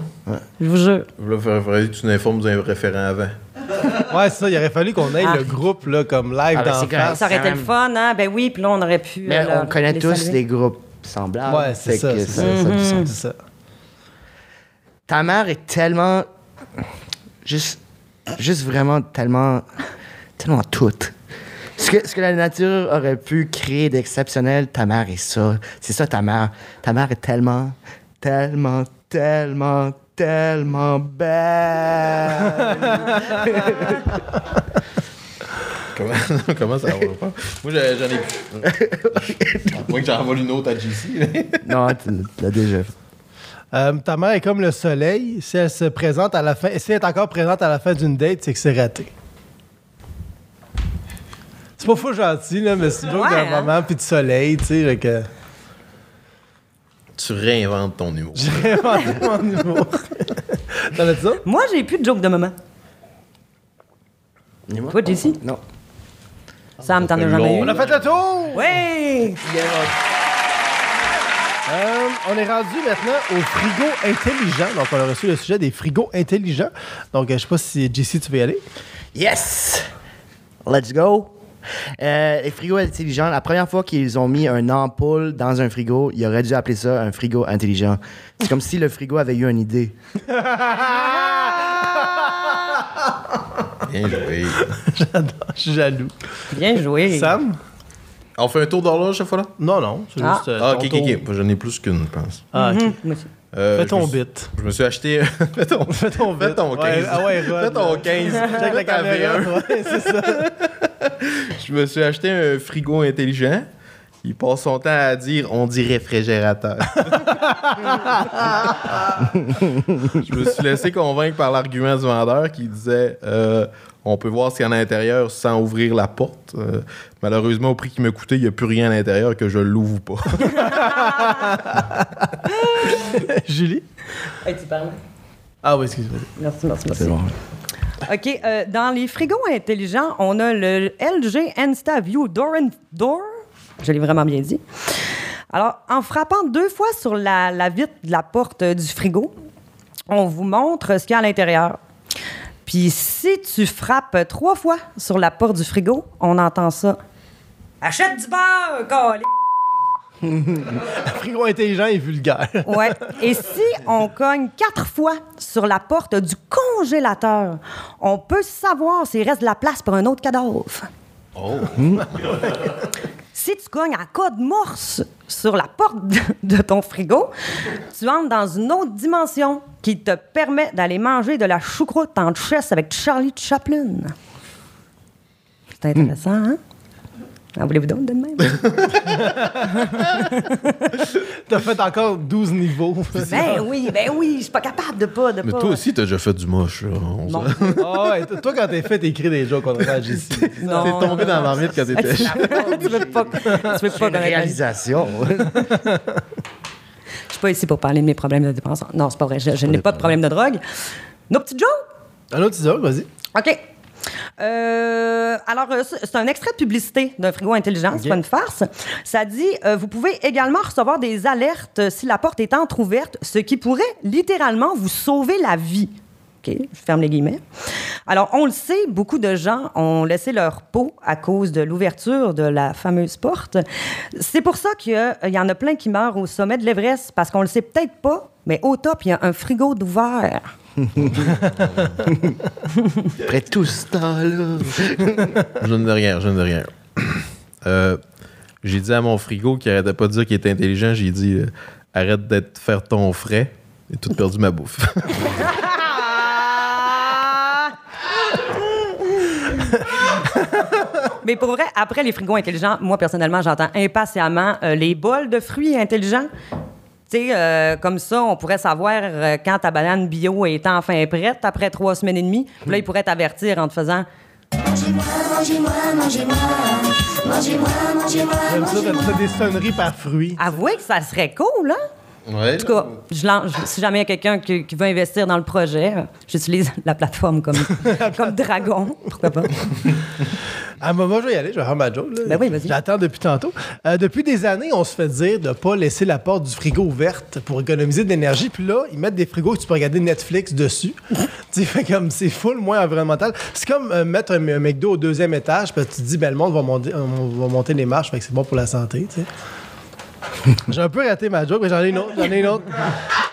Je vous jure. Là, il faudrait que tu nous informes d'un référent avant. Ouais, c'est ça. Il aurait fallu qu'on ait Ah. le groupe là, comme live Ah, ben, dans face. Ça aurait été le fun, hein? Ben oui, puis là, on aurait pu. Mais euh, on connaît les tous saluer. des groupes semblables. Ouais, c'est ça. que C'est ça, ça, Mhm. c'est ça. Ta mère est tellement. Juste. Juste vraiment tellement. Tellement toute. Ce que, ce que la nature aurait pu créer d'exceptionnel, ta mère est ça. C'est ça ta mère. Ta mère est tellement, tellement, tellement, tellement belle. Comment, comment ça va pas? Moi, j'en ai plus. Moi, que j'en envoie une autre à JC. non, tu l'as déjà fait. Euh, ta mère est comme le soleil. Si elle se présente à la fin, si elle est encore présente à la fin d'une date, c'est que c'est raté. C'est pas fou gentil, là, mais c'est joke Ouais, d'un hein? moment puis de soleil, tu sais. que tu réinventes ton humour. J'ai inventé mon humour. T'en as ça? Moi, j'ai plus de joke de moment. Dis-moi. Toi, JC? Non. Sam, t'en as jamais eu? On a fait le tour! Oui! Euh, on est rendu maintenant au frigo intelligent. Donc, on a reçu le sujet des frigos intelligents. Donc, euh, je sais pas si JC, tu veux y aller. Yes! Let's go. Euh, les frigos intelligents, la première fois qu'ils ont mis un ampoule dans un frigo, ils auraient dû appeler ça un frigo intelligent. C'est comme si le frigo avait eu une idée. Bien joué. J'adore, je suis jaloux. Bien joué. Sam? On fait un tour d'horloge cette fois-là? Non, non. C'est Ah. juste. euh, Ah, ton ok, ok, tour. ok. J'en ai plus qu'une, je pense. Ah, ok. Aussi. Euh, Fais je ton bit. Je me suis acheté. Fais ton, Fais ton Fais bit. ton 15. Ouais, ah ouais, Rod, Fais ton là. 15. Check la caméra. Ouais, c'est ça. Je me suis acheté un frigo intelligent. Il passe son temps à dire on dit réfrigérateur. je me suis laissé convaincre par l'argument du vendeur qui disait euh, on peut voir ce qu'il y a à l'intérieur sans ouvrir la porte. Euh, malheureusement, au prix qui m'a coûté, il n'y a plus rien à l'intérieur que je l'ouvre pas. Julie? Hey, tu parles. Ah oui, excuse-moi. Merci, merci, merci. C'est bon. OK. euh, dans les frigos intelligents, on a le LG InstaView Door and Door. Je l'ai vraiment bien dit. Alors, en frappant deux fois sur la, la vitre de la porte euh, du frigo, on vous montre ce qu'il y a à l'intérieur. Puis si tu frappes trois fois sur la porte du frigo, on entend ça. Achète du beurre, câlisse! Frigo intelligent et vulgaire. Ouais. Et si on cogne quatre fois sur la porte du congélateur, on peut savoir s'il reste de la place pour un autre cadavre. Oh. Si tu cognes à code morse sur la porte de, de ton frigo, tu entres dans une autre dimension qui te permet d'aller manger de la choucroute en chess avec Charlie Chaplin. C'est intéressant, hein? En voulez-vous d'autres de même? T'as fait encore 12 niveaux. ben oui, ben oui, je suis pas capable de pas. De Mais pas. toi aussi, t'as déjà fait du moche. là. On Non. Ah ouais, toi, quand t'es fait, t'écris des jokes contre Jessie. Non, T'es tombé non, dans la marmite quand t'étais tu veux pas, tu veux pas Une réalisation. Je suis pas ici pour parler de mes problèmes de dépense. Non, c'est pas vrai. Je, je n'ai pas de problème de drogue. Nos petites jokes? Un autre joke, vas-y. OK. Euh, alors, euh, c'est un extrait de publicité d'un frigo intelligent, c'est pas une farce. Ça dit euh, Vous pouvez également recevoir des alertes si la porte est entr'ouverte, ce qui pourrait littéralement vous sauver la vie. OK, je ferme les guillemets. Alors, on le sait, beaucoup de gens ont laissé leur peau à cause de l'ouverture de la fameuse porte. C'est pour ça qu'il y en a plein qui meurent au sommet de l'Everest, parce qu'on le sait peut-être pas, mais au top, il y a un frigo d'ouvert. Après tout ce temps-là. Je ne dis rien, je ne dis rien. Euh, j'ai dit à mon frigo qui arrêtait pas de dire qu'il était intelligent, j'ai dit euh, arrête d'être faire ton frais. J'ai tout perdu ma bouffe. Mais pour vrai, après les frigos intelligents, moi, personnellement, j'entends impatiemment euh, les bols de fruits intelligents. Euh, comme ça, on pourrait savoir euh, quand ta banane bio est enfin prête après trois semaines et demie. Puis là, ils pourraient t'avertir en te faisant Mangez-moi, mangez-moi, mangez-moi. Mangez-moi, mangez-moi, J'aime ça, t'as des sonneries par fruits. Avouez que ça serait cool, hein? Ouais. En tout cas, je lance- si jamais il y a quelqu'un qui, qui veut investir dans le projet, j'utilise la plateforme comme, comme Dragon. Pourquoi pas? Ah, moi, moi, je vais y aller, je vais faire ma joke. là. Ben oui, vas-y. J'attends depuis tantôt. Euh, depuis des années, on se fait dire de ne pas laisser la porte du frigo ouverte pour économiser de l'énergie. Puis là, ils mettent des frigos que tu peux regarder Netflix dessus. tu sais, comme c'est full moins environnemental. C'est comme euh, mettre un, un McDo au deuxième étage, puis tu te dis, ben le monde va monter, on va monter les marches, fait que c'est bon pour la santé, tu sais. J'ai un peu raté ma joke, mais j'en ai une autre.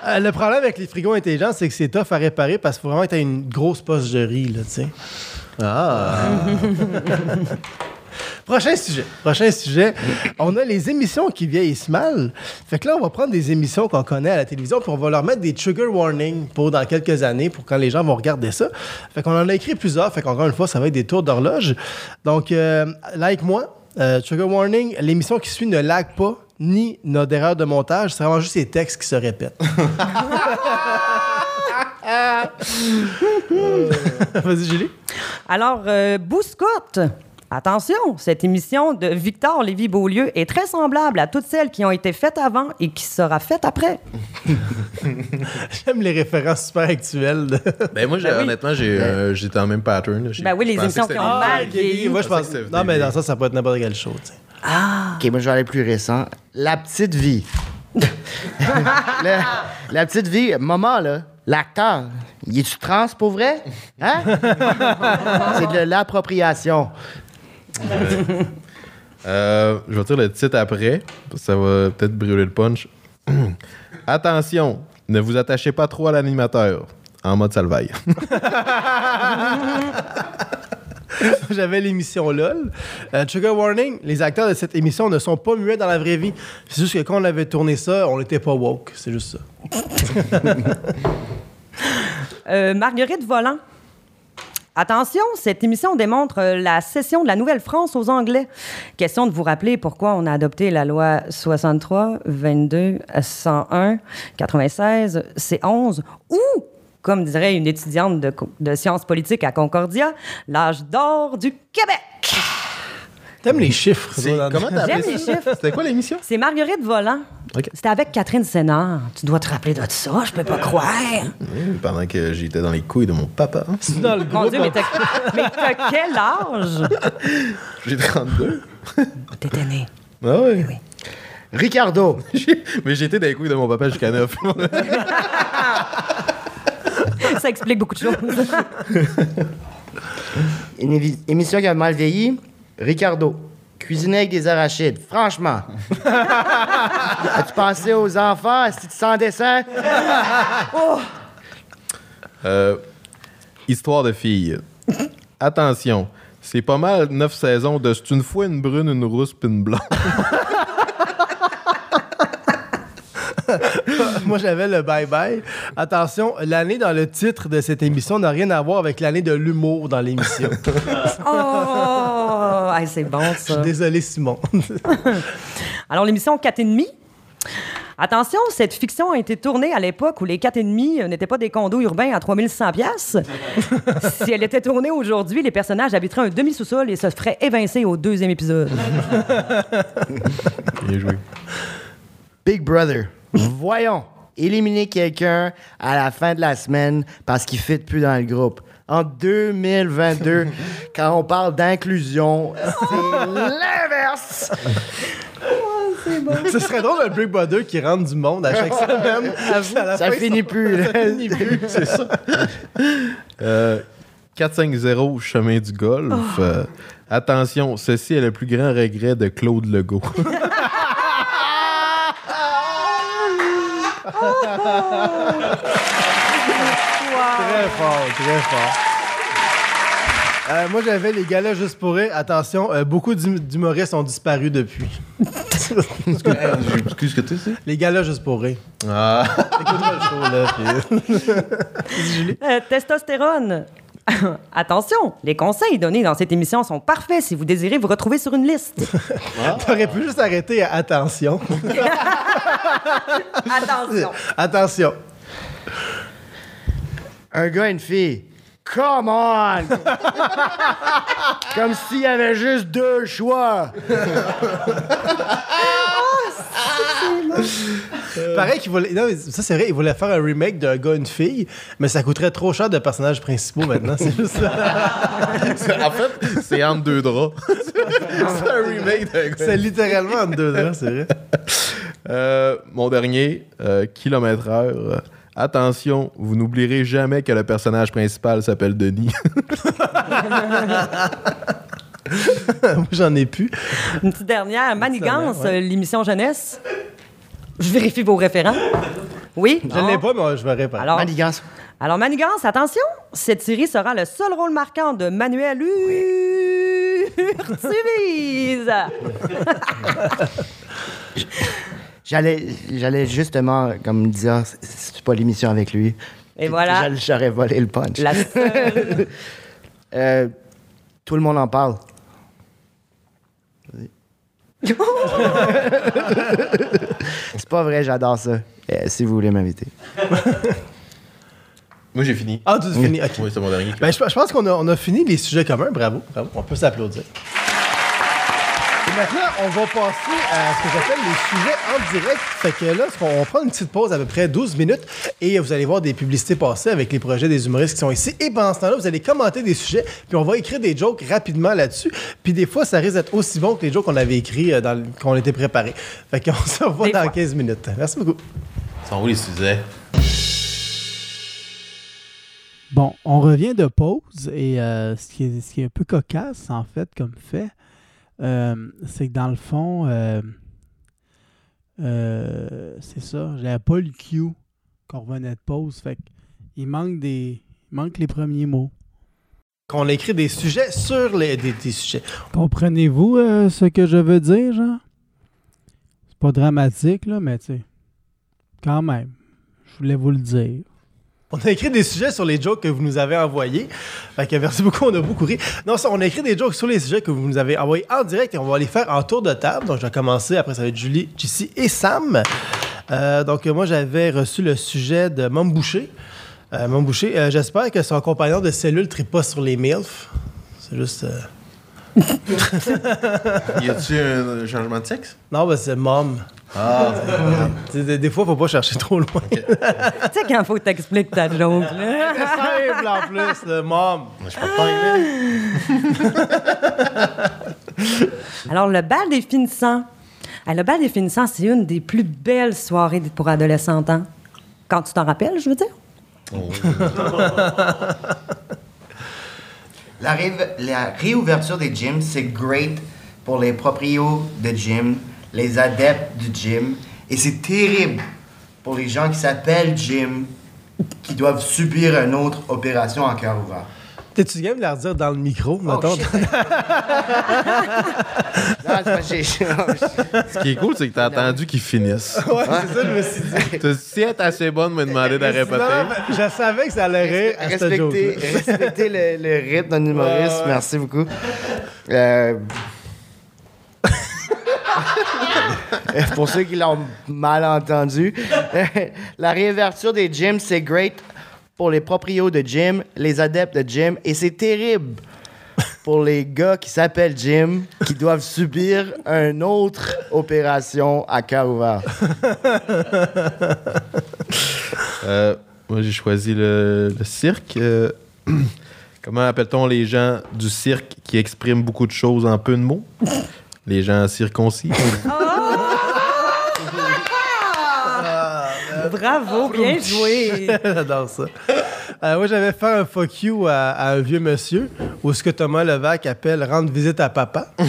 Euh, le problème avec les frigos intelligents, c'est que c'est tough à réparer parce qu'il faut vraiment tu aies une grosse poche de riz, là, tu sais. Ah. Prochain sujet. Prochain sujet. On a les émissions qui vieillissent mal. Fait que là, on va prendre des émissions qu'on connaît à la télévision, puis on va leur mettre des trigger warnings pour dans quelques années, pour quand les gens vont regarder ça. Fait qu'on en a écrit plusieurs. Fait qu'encore une fois, ça va être des tours d'horloge. Donc, euh, like moi, euh, trigger warning, l'émission qui suit ne lag pas ni n'a d'erreur de montage. C'est vraiment juste les textes qui se répètent. Vas-y, Julie. Alors, euh, Bouscotte, attention, cette émission de Victor Lévy-Beaulieu est très semblable à toutes celles qui ont été faites avant et qui sera faite après. J'aime les références super actuelles. de- Ben moi, j'ai- Ben oui. honnêtement, j'ai, euh, j'étais en même pattern. J'ai- Ben oui, les émissions qui ont mal ok, vieilli. Moi, je Je pensais pense. que c'était Non, mais dans ça, ça peut être n'importe quel show, tu sais. OK, moi, je vais aller plus récent. La petite vie. la, la petite vie, maman, là, l'acteur, il est-tu trans pour vrai? Hein? C'est de l'appropriation. Euh, je vais dire le titre après, parce que ça va peut-être brûler le punch. Attention, ne vous attachez pas trop à l'animateur. En mode salvaille. J'avais l'émission LOL. Euh, Trigger Warning, les acteurs de cette émission ne sont pas muets dans la vraie vie. C'est juste que quand on avait tourné ça, on n'était pas woke. C'est juste ça. Euh, Marguerite Volant. Attention, cette émission démontre euh, la cession de la Nouvelle-France aux Anglais. Question de vous rappeler pourquoi on a adopté la loi 63, 22, 101, 96, C11, ou, comme dirait une étudiante de, sciences politiques à Concordia, l'âge d'or du Québec. T'aimes les chiffres. C'est- toi, dans- comment t'as J'aime les chiffres. C'était quoi l'émission? C'est Marguerite Volant. C'était avec Catherine Sénard. Tu dois te rappeler de ça, je peux pas croire. Oui, Pendant que j'étais dans les couilles de mon papa. C'est dans le Mon groupe. Dieu, mais t'as mais t'as quel âge? J'ai 32. T'étais né. Ah ouais. Ricardo, J'ai- Mais j'étais dans les couilles de mon papa jusqu'à 9. Ça explique beaucoup de choses. une émission qui a mal vieilli. Ricardo, cuisiner avec des arachides. Franchement. As-tu pensé aux enfants? Est-ce que tu sans dessert? Euh, histoire de fille. Attention, c'est pas mal neuf saisons de c'est une fois une brune, une rousse puis une blonde. Moi, j'avais le bye-bye. Attention, l'année dans le titre de cette émission n'a rien à voir avec l'année de l'humour dans l'émission. Oh! Hey, c'est bon, Je suis ça. désolé, Simon. Alors, l'émission 4 et demi. Attention, cette fiction a été tournée à l'époque où les 4 et demi euh, n'étaient pas des condos urbains à 3100 pièces. si elle était tournée aujourd'hui, les personnages habiteraient un demi-sous-sol et se feraient évincer au deuxième épisode. Bien joué. Big Brother. Voyons. Éliminer quelqu'un à la fin de la semaine parce qu'il ne fit plus dans le groupe. En 2022, quand on parle d'inclusion, c'est l'inverse. Ce serait drôle un Big Brother qui rentre du monde à chaque semaine. À la Ça fin, finit plus. ça finit plus, c'est ça. Euh, 450 chemin du golf. Euh, attention, ceci est le plus grand regret de Claude Legault. Très fort, très fort. Euh, moi, j'avais les galas juste pour rire. Attention, euh, beaucoup d'hum- d'humoristes ont disparu depuis. Excuse que tu sais. Les galas juste pour rire. Ah. Écoute-moi le show, là. puis- Euh, testostérone. Attention, les conseils donnés dans cette émission sont parfaits si vous désirez vous retrouver sur une liste. T'aurais pu juste arrêter à attention. Attention. attention. Un gars et une fille. Come on! Comme s'il y avait juste deux choix. Pareil qu'il voulait. Non, mais ça, c'est vrai, il voulait faire un remake d'un gars et une fille, mais ça coûterait trop cher de personnages principaux maintenant. C'est juste ça. en fait, c'est entre deux draps. c'est un remake d'un gars. C'est littéralement en deux draps, c'est vrai. Euh, mon dernier, euh, kilomètre heure. Euh, Attention, vous n'oublierez jamais que le personnage principal s'appelle Denis. Moi, j'en ai plus. Une petite dernière, Manigance, euh, l'émission jeunesse. Je vérifie vos référents. Oui? Je l'ai pas, mais je me répare. Alors, Manigance. alors, Manigance, attention, cette série sera le seul rôle marquant de Manuel Urtubise. J'allais, j'allais justement, comme dire, c'est- pas l'émission avec lui. Et voilà. J'aurais volé le punch. La seule. Euh, tout le monde en parle. C'est pas vrai, j'adore ça. Euh, si vous voulez m'inviter. Moi, j'ai fini. Ah, tu as fini. Ok. Oui, c'est mon dernier. Ben, je, je pense qu'on a, on a fini les sujets communs. Bravo. Bravo. On peut s'applaudir. Et maintenant, on va passer à ce que j'appelle les sujets en direct. Fait que là, on prend une petite pause à peu près 12 minutes et vous allez voir des publicités passer avec les projets des humoristes qui sont ici. Et pendant ce temps-là, vous allez commenter des sujets puis on va écrire des jokes rapidement là-dessus. Puis des fois, ça risque d'être aussi bon que les jokes qu'on avait écrits euh, dans le- qu'on était préparés. Fait qu'on se revoit Des dans fois. 15 minutes. Merci beaucoup. Sont où les sujets? Bon, on revient de pause et euh, ce, qui est, ce qui est un peu cocasse, en fait, comme fait, euh, c'est que dans le fond, euh, euh, c'est ça, j'avais pas le cue qu'on revenait de pause. Fait il manque des. Il manque les premiers mots. Qu'on écrit des sujets sur les. Des, des sujets. Comprenez-vous ce que je veux dire, genre? C'est pas dramatique, là, mais tu sais. Quand même. Je voulais vous le dire. On a écrit des sujets sur les jokes que vous nous avez envoyés. Fait que merci beaucoup, on a beaucoup ri. Non, ça, on a écrit des jokes sur les sujets que vous nous avez envoyés en direct et on va les faire en tour de table. Donc, je vais commencer. Après, ça va être Julie, Jessie et Sam. Euh, donc, moi, j'avais reçu le sujet de Mom Boucher. Euh, euh, j'espère que son compagnon de cellule ne pas sur les MILF. C'est juste. Y a-tu un changement de sexe? Non, ben, c'est Mom. Ah, Des, des- des fois, faut pas chercher trop loin. Tu sais, quand faut que t'expliques ta joke, là. C'est simple en plus, le Mom. je suis pas. Alors, le bal des finissants. Ah, le bal des finissants, c'est une des plus belles soirées pour adolescentes. hein? Quand tu t'en rappelles, je veux dire. La, ré- la réouverture des gyms, c'est great pour les proprios de gym, les adeptes du gym, et c'est terrible pour les gens qui s'appellent gym, qui doivent subir une autre opération en cœur ouvert. T'es-tu game de la redire dans le micro, mettons? Oh, shit. Non, c'est pas- j'ai- Ce qui est cool, c'est que t'as attendu qu'ils finissent. ouais, c'est ça, je me suis dit. T'as si être assez bonne me demander de répéter. Non, mais je savais que ça allait rire respecter, respecter le, le rythme d'un humoriste. Ouais, ouais. Merci beaucoup. Euh, Pour ceux qui l'ont mal entendu, la réouverture des gyms, c'est great pour les proprios de gym, les adeptes de gym, et c'est terrible pour les gars qui s'appellent gym, qui doivent subir une autre opération à cœur ouvert. Euh, moi, j'ai choisi le, le cirque. Euh, comment appelle-t-on les gens du cirque qui expriment beaucoup de choses en peu de mots? Les gens circoncis. Bravo, bien joué. J'adore ça. Euh, moi, j'avais fait un fuck you à, à un vieux monsieur, ou ce que Thomas Levac appelle rendre visite à papa.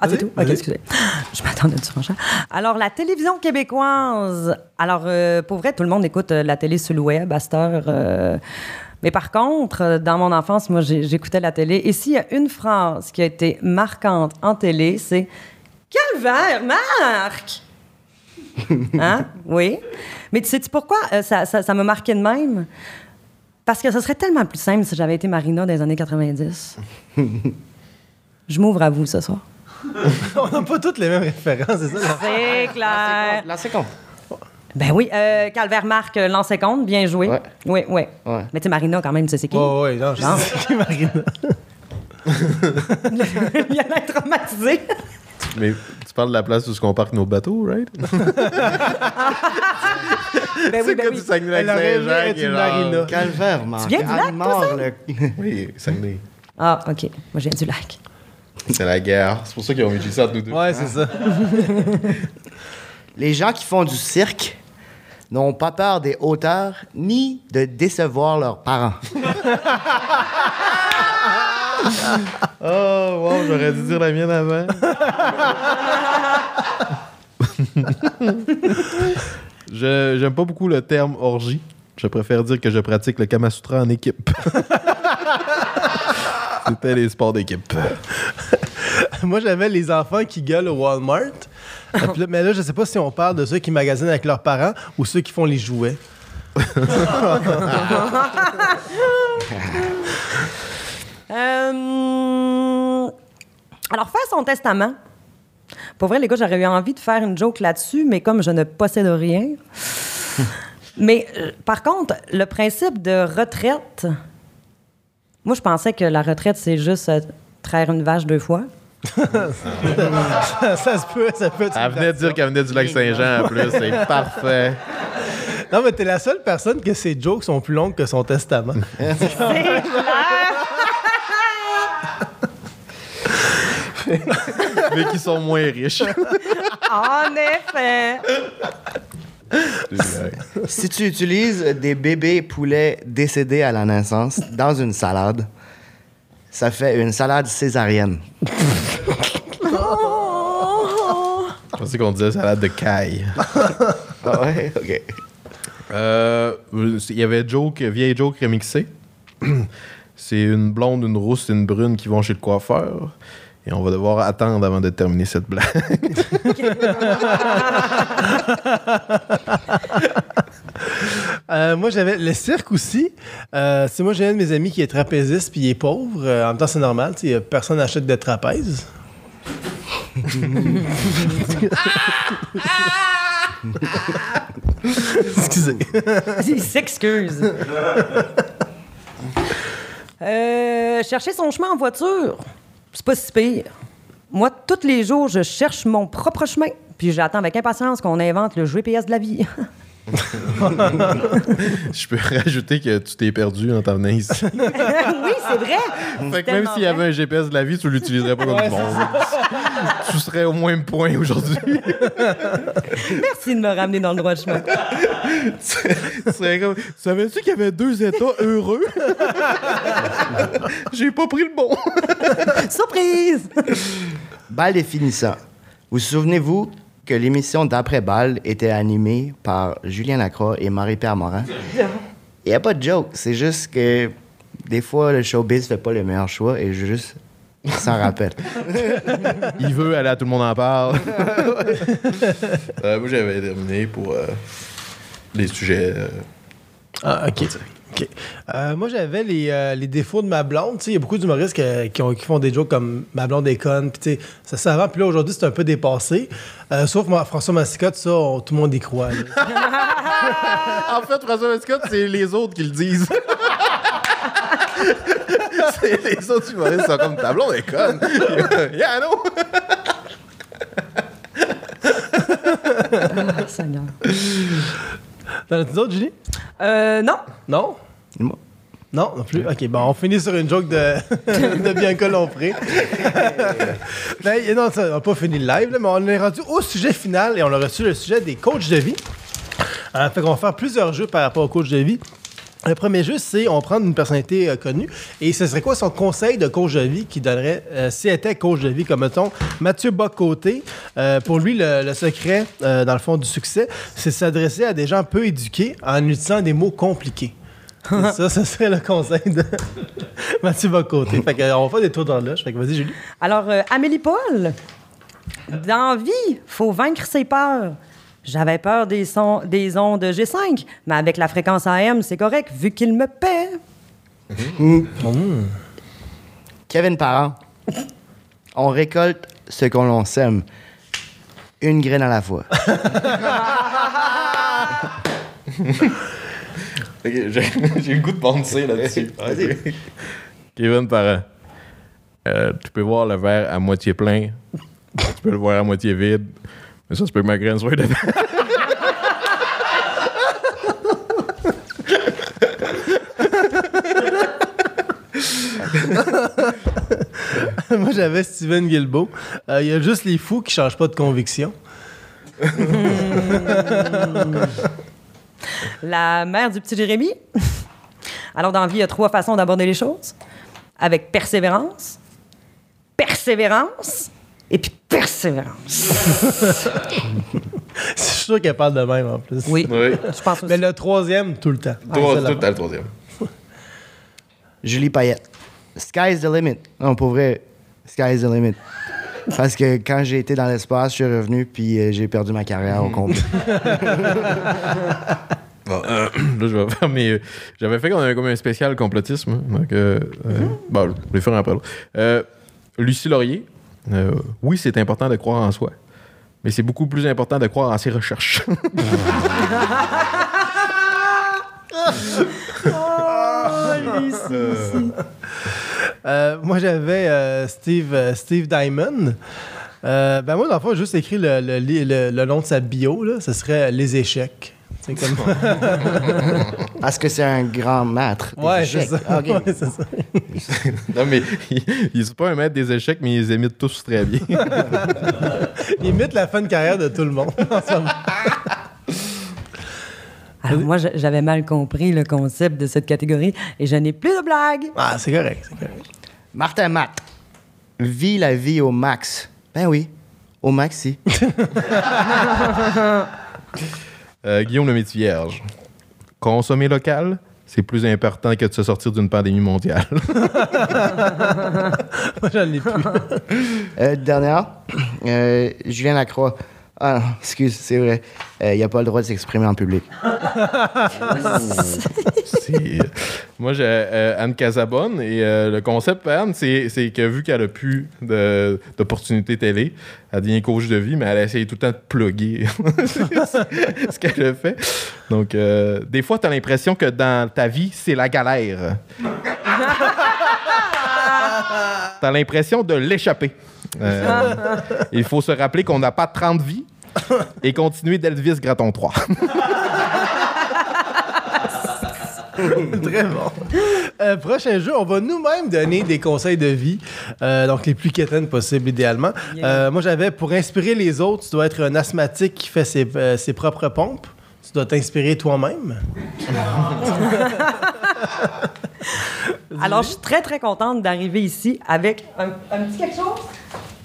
Ah, c'est tout? OK, excusez. Je m'attendais du franchement. Alors, la télévision québécoise. Alors, euh, pour vrai, tout le monde écoute euh, la télé sur le web à cette heure. euh, mais par contre, dans mon enfance, moi, j'ai- j'écoutais la télé. Et s'il y a une phrase qui a été marquante en télé, c'est Calvaire, Marc! Hein? Oui. Mais tu sais-tu pourquoi? Euh, ça ça- ça m'a marqué de même? Parce que ce serait tellement plus simple si j'avais été Marina dans les années 90. Je m'ouvre à vous ce soir. On n'a pas toutes les mêmes références, c'est ça? la- C'est clair. C'est con. Ben oui, euh, Calvaire Marc, euh, lancé compte, bien joué. Ouais. Oui, oui. Ouais. Mais tu sais, Marina, quand même, tu sais c'est qui? Ouais, ouais, non, je Non. sais qui Marina. Il a l'air traumatisé. Mais tu parles de la place où on parque nos bateaux, right? ben C'est oui, ben que oui. du Saguenay Elle aurait aimé Saint-Jean être qui est une genre- marina. Calvaire, Marc. Tu viens du lac, toi, ça? le- Oui, Saguenay. Ah, OK. Moi, je viens du lac. C'est la guerre. C'est pour ça qu'ils ont utilisé ça nous deux. Ouais, c'est ça. Les gens qui font du cirque n'ont pas peur des hauteurs ni de décevoir leurs parents. Oh, wow, j'aurais dû dire la mienne avant. je j'aime pas beaucoup le terme orgie. Je préfère dire que je pratique le Kama Sutra en équipe. C'était les sports d'équipe. Moi, j'avais les enfants qui gueulent au Walmart. Puis là- mais là, je sais pas si on parle de ceux qui magasinent avec leurs parents ou ceux qui font les jouets. Euh, Alors, faire son testament. Pour vrai, les gars, j'aurais eu envie de faire une joke là-dessus, mais comme je ne possède rien. mais euh, par contre, le principe de retraite, moi, je pensais que la retraite, c'est juste euh, traire une vache deux fois. ça se peut, ça peut être. Elle venait de dire qu'elle venait du lac Saint-Jean en plus. C'est parfait. Non, mais t'es la seule personne que ses jokes sont plus longues que son testament. Mais qui sont moins riches. En effet. Si tu utilises des bébés poulets décédés à la naissance dans une salade, ça fait une salade césarienne. Je pensais qu'on disait salade de caille. Ah ouais? OK. Euh, Il y avait joke, vieille joke remixée. C'est une blonde, une rousse et une brune qui vont chez le coiffeur. Et on va devoir attendre avant de terminer cette blague. Euh, moi, j'avais le cirque aussi. Euh, c'est moi, j'ai un de mes amis qui est trapéziste puis il est pauvre. Euh, en même temps, c'est normal. tu sais, Personne n'achète de trapèze. Excusez. Il s'excuse. Euh, chercher son chemin en voiture, c'est pas si pire. Moi, tous les jours, je cherche mon propre chemin. Puis j'attends avec impatience qu'on invente le GPS de la vie. Je peux rajouter que tu t'es perdu en t'en venant ici. oui, c'est vrai. Fait que même s'il y avait un GPS de la vie, tu l'utiliserais pas comme du monde. Tu serais au moins point aujourd'hui. Merci de me ramener dans le droit chemin. Tu serais comme, Savais-tu qu'il y avait deux États heureux? J'ai pas pris le bon. Surprise! Balle définissant. Vous souvenez-vous que l'émission d'après-balle était animée par Julien Lacroix et Marie-Pierre Morin? Il n'y a pas de joke. C'est juste que des fois, le showbiz fait pas le meilleur choix et juste il s'en rappelle. Il veut aller à tout le monde en parle. Euh, moi, j'avais terminé pour euh, les sujets. euh, Ah, OK. OK. Euh, moi, j'avais les, euh, les défauts de ma blonde. Tu sais, Il y a beaucoup d'humoristes qui, qui, ont- qui font des jokes comme ma blonde est conne. Puis, ça, c'est avant. Puis là, aujourd'hui, c'est un peu dépassé. Euh, sauf moi, François Massicotte, ça, on- tout le monde y croit. En fait, François Mascotte, c'est les autres qui le disent. Les autres humoristes sont comme ta blonde est conne. yeah, non. Ah, Seigneur. T'en as-tu d'autres, Julie? Euh, non. Non? Moi. Non, non plus? OK, bon, on finit sur une joke de, de Bianca Lompré. ben, non, ça, on n'a pas fini le live, là, mais on est rendu au sujet final et on a reçu le sujet des coachs de vie. Euh, fait qu'on va faire plusieurs jeux par rapport aux coachs de vie. Le premier jeu, c'est on prend une personnalité euh, connue et ce serait quoi son conseil de coach de vie qui donnerait euh, si elle était coach de vie, comme mettons Mathieu Bocoté. Euh, pour lui, le, le secret, euh, dans le fond, du succès, c'est s'adresser à des gens peu éduqués en utilisant des mots compliqués. Ça, ce serait le conseil de Mathieu Bocoté. Fait que, on va faire des tours dans l'âge. Fait que vas-y, Julie. Alors, euh, Amélie Paul, dans vie, faut vaincre ses peurs. J'avais peur des, sons, des ondes G5, mais avec la fréquence AM, c'est correct, vu qu'il me paie. Kevin Parent. On récolte ce qu'on l'on sème. Une graine à la fois. J'ai le goût de penser là-dessus. Kevin Parent. Euh, tu peux voir le verre à moitié plein. tu peux le voir à moitié vide. Mais ça, se peut que ma graine soit dedans. Moi, j'avais Steven Guilbeault. Euh, Il y a juste les fous qui changent pas de conviction. La mère du petit Jérémy. Alors, dans la vie, il y a trois façons d'aborder les choses. Avec persévérance, persévérance, et puis persévérance. Je suis sûr qu'elle parle de même en plus. Oui, oui. je pense aussi. Mais le troisième, tout le temps. C'est la toi, t'as le troisième. Julie Payette. Sky's the limit. Non, pour vrai, sky's the limit. Parce que quand j'ai été dans l'espace, je suis revenu puis euh, j'ai perdu ma carrière au complet. Bon, euh, là, je vais faire mes. J'avais fait comme un, comme un spécial complotisme. hein, Donc, euh, euh, bon, je vais le faire un. Euh, Lucie Laurier. Euh, oui, c'est important de croire en soi. Mais c'est beaucoup plus important de croire en ses recherches. Euh, moi, j'avais euh, Steve, Steve Diamond. Ben moi, dans le fond, j'ai juste écrit le, le, le- le nom de sa bio. Là. Ce serait Les échecs. C'est comme... Parce que c'est un grand maître. des ouais, c'est échecs. ça. Ah. Ouais, non, mais il, il est pas un maître des échecs, mais ils imitent tous très bien. Il imite la fin de carrière de tout le monde en ce moment. Alors, moi, j'avais mal compris le concept de cette catégorie et je n'ai plus de blagues. Ah, c'est correct, c'est correct. Martin Matt. Vis la vie au max. Ben oui, au maxi. Euh, Guillaume le métier vierge. Consommer local, c'est plus important que de se sortir d'une pandémie mondiale. Moi, j'en ai plus. Euh, dernière, euh, Julien Lacroix. Ah non, excuse, c'est vrai. Euh, il n'a pas le droit de s'exprimer en public. Moi, j'ai euh, Anne Casabonne et euh, le concept Anne, c'est c'est que vu qu'elle a plus de- d'opportunités télé, elle devient coach de vie, mais elle essaye tout le temps de plugger ce qu'elle a fait. Donc, euh, des fois, tu as l'impression que dans ta vie, c'est la galère. tu as l'impression de l'échapper. Euh, il faut se rappeler qu'on n'a pas 30 vies et continuer d'Elvis Graton 3. Très bon. Euh, prochain jeu, on va nous-mêmes donner des conseils de vie, euh, donc les plus quétaines possibles idéalement. Euh, moi, j'avais pour inspirer les autres, tu dois être un asthmatique qui fait ses, euh, ses propres pompes. Tu dois t'inspirer toi-même. Alors, je suis très, très contente d'arriver ici avec un, un petit quelque chose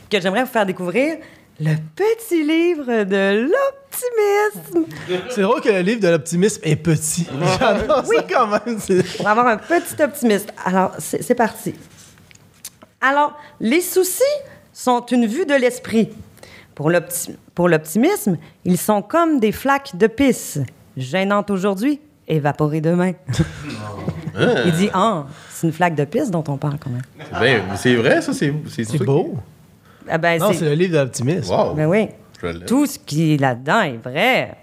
que j'aimerais vous faire découvrir. Le petit livre de l'optimisme. C'est drôle que le livre de l'optimisme est petit. J'adore ça quand même. Pour avoir un petit optimiste. Alors, c'est parti. Alors, les soucis sont une vue de l'esprit. Pour l'optimisme, ils sont comme des flaques de pisse, gênantes aujourd'hui, évaporées demain. Il dit, ah, c'est une flaque de pisse dont on parle quand même. Ben, c'est vrai, ça, c'est beau? Ah ben, Non, c'est- c'est le livre de l'optimisme. Wow. ben oui. Tout ce qui est là-dedans est vrai.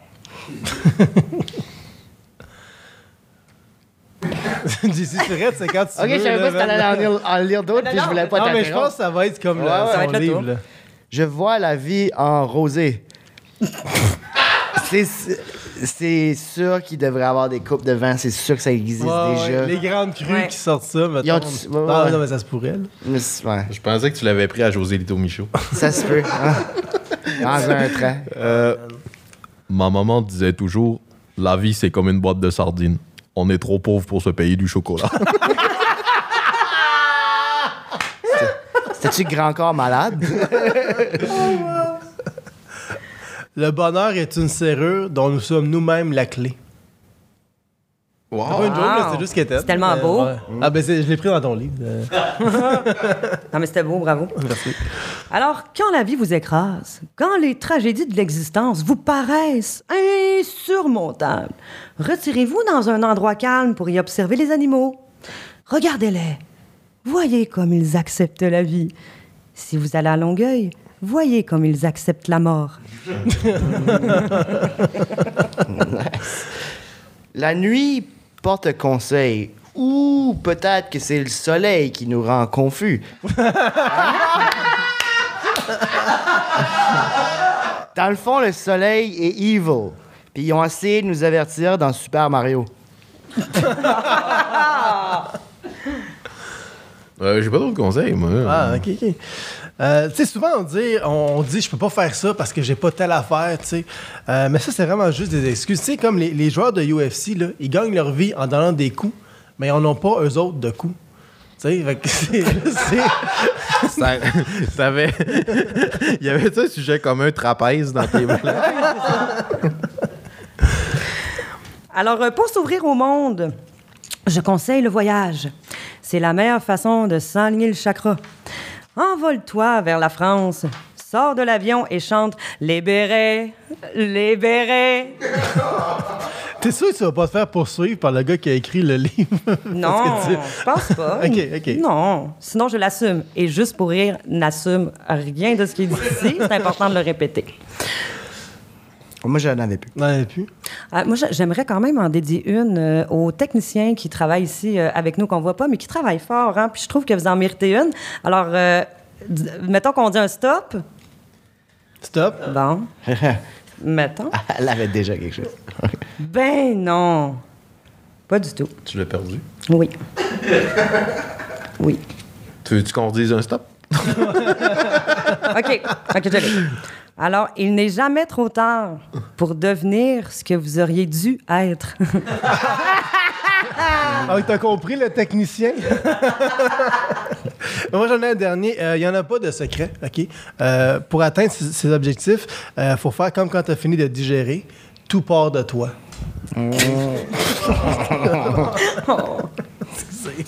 D'ici Tourette, c'est quand tu Ok, veux. je savais pas si t'allais en lire, en lire d'autres, puis je voulais pas Non, mais je t'interrompre. pense que ça va être comme le- Ouais, Ça va être le livre. là. Je vois la vie en rosé. c'est, c'est sûr qu'il devrait avoir des coupes de vin, c'est sûr que ça existe Ouais, déjà. ouais, Les grandes crues Ouais. qui sortent ça, ouais, Ah, ouais. non, mais ça se pourrait. là. Mais c'est- ouais, Je pensais que tu l'avais pris à José Lito Michaud. ça se peut. hein. Dans un train. Euh, Ma maman disait toujours La vie, c'est comme une boîte de sardines. On est trop pauvre pour se payer du chocolat. C'était-tu grand corps malade? Le bonheur est une serrure dont nous sommes nous-mêmes la clé. C'est pas une joke, là, c'est juste qu'elle C'est tellement beau. Ah, ben je l'ai pris dans ton livre. euh, Non, mais c'était beau, bravo. merci. Alors, quand la vie vous écrase, quand les tragédies de l'existence vous paraissent insurmontables, retirez-vous dans un endroit calme pour y observer les animaux. Regardez-les. Voyez comme ils acceptent la vie. Si vous allez à Longueuil, voyez comme ils acceptent la mort. La nuit porte conseil. Ou peut-être que c'est le soleil qui nous rend confus. Dans le fond, le soleil est evil. Puis ils ont essayé de nous avertir dans Super Mario. Euh, J'ai pas d'autres conseils, moi. Ah, ok, ok. Euh, tu sais, souvent on dit, on dit, je peux pas faire ça parce que j'ai pas telle affaire, tu sais. Euh, mais ça, c'est vraiment juste des excuses. Tu sais, comme les, les joueurs de UFC, là, ils gagnent leur vie en donnant des coups, mais ils en ont pas eux autres de coups. Tu sais, fait que c'est- c'est- Ça, ça avait... Il y avait un sujet comme un trapèze dans tes blagues. Alors, euh, pour s'ouvrir au monde, je conseille le voyage. C'est la meilleure façon de s'enligner le chakra. Envole-toi vers la France. Sors de l'avion et chante Les bérets, les bérets. T'es sûr que tu vas pas te faire poursuivre par le gars qui a écrit le livre? Non, tu- je pense pas. Ok, ok. Non, sinon je l'assume. Et juste pour rire, n'assume rien de ce qui est dit ici. C'est important de le répéter. Moi, j'en avais plus. Non, il y en a plus. Euh, moi, j'a- j'aimerais quand même en dédier une euh, aux techniciens qui travaillent ici euh, avec nous, qu'on voit pas, mais qui travaillent fort. Hein? Puis je trouve que vous en méritez une. Alors, euh, mettons qu'on dit un stop. Stop. Bon. mettons. Elle avait déjà quelque chose. Ben non. Pas du tout. Tu l'as perdu? Oui. Oui. Tu veux-tu qu'on dise un stop? OK. OK, je l'ai. Alors, il n'est jamais trop tard pour devenir ce que vous auriez dû être. Ah oui, t'as compris, le technicien? Moi, j'en ai un dernier. Il n'y en a pas de secret, OK? Euh, pour atteindre ces, objectifs, il faut faire comme quand tu as fini de digérer. Tout part de toi. Excusez.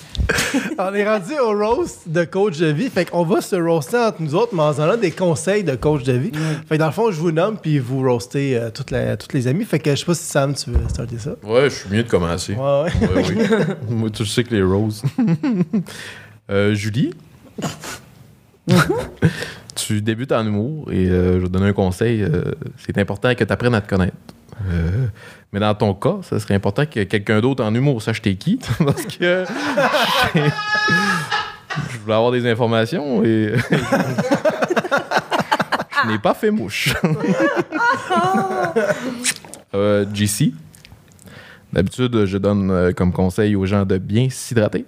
On est rendu au roast de coach de vie. Fait qu'on va se roaster entre nous autres, mais en donnant des conseils de coach de vie. Fait que dans le fond, je vous nomme, puis vous roastez euh, toutes, les, toutes les amis. Fait que je sais pas si Sam, tu veux starter ça. Ouais, je suis mieux de commencer. Ouais, ouais. Ouais, oui. Moi, tu sais que les roses. Euh, Julie, tu débutes en humour et euh, je vais te donner un conseil. euh, c'est important que tu apprennes à te connaître. Euh, mais dans ton cas, ça serait important que quelqu'un d'autre en humour sache t'es qui. Parce que je voulais avoir des informations et je n'ai pas fait mouche. euh, JC, D'habitude, je donne euh, comme conseil aux gens de bien s'hydrater.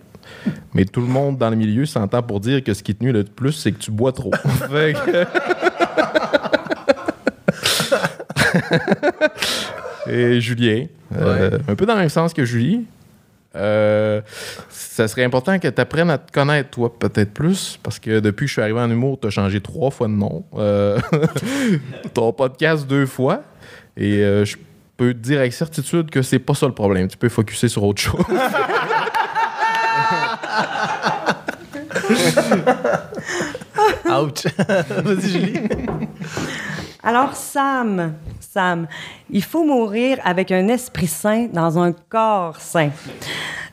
Mais tout le monde dans le milieu s'entend pour dire que ce qui te nuit le plus, c'est que tu bois trop. Fait que- Et Julien, euh, un peu dans le même sens que Julie, euh, ça serait important que tu apprennes à te connaître, toi, peut-être plus, parce que depuis que je suis arrivé en humour, tu as changé trois fois de nom. Euh, ton podcast deux fois. Et euh, je peux te dire avec certitude que c'est pas ça le problème. Tu peux focuser sur autre chose. Ouch. Vas-y, Julie. Alors, Sam, Sam, il faut mourir avec un esprit sain dans un corps sain.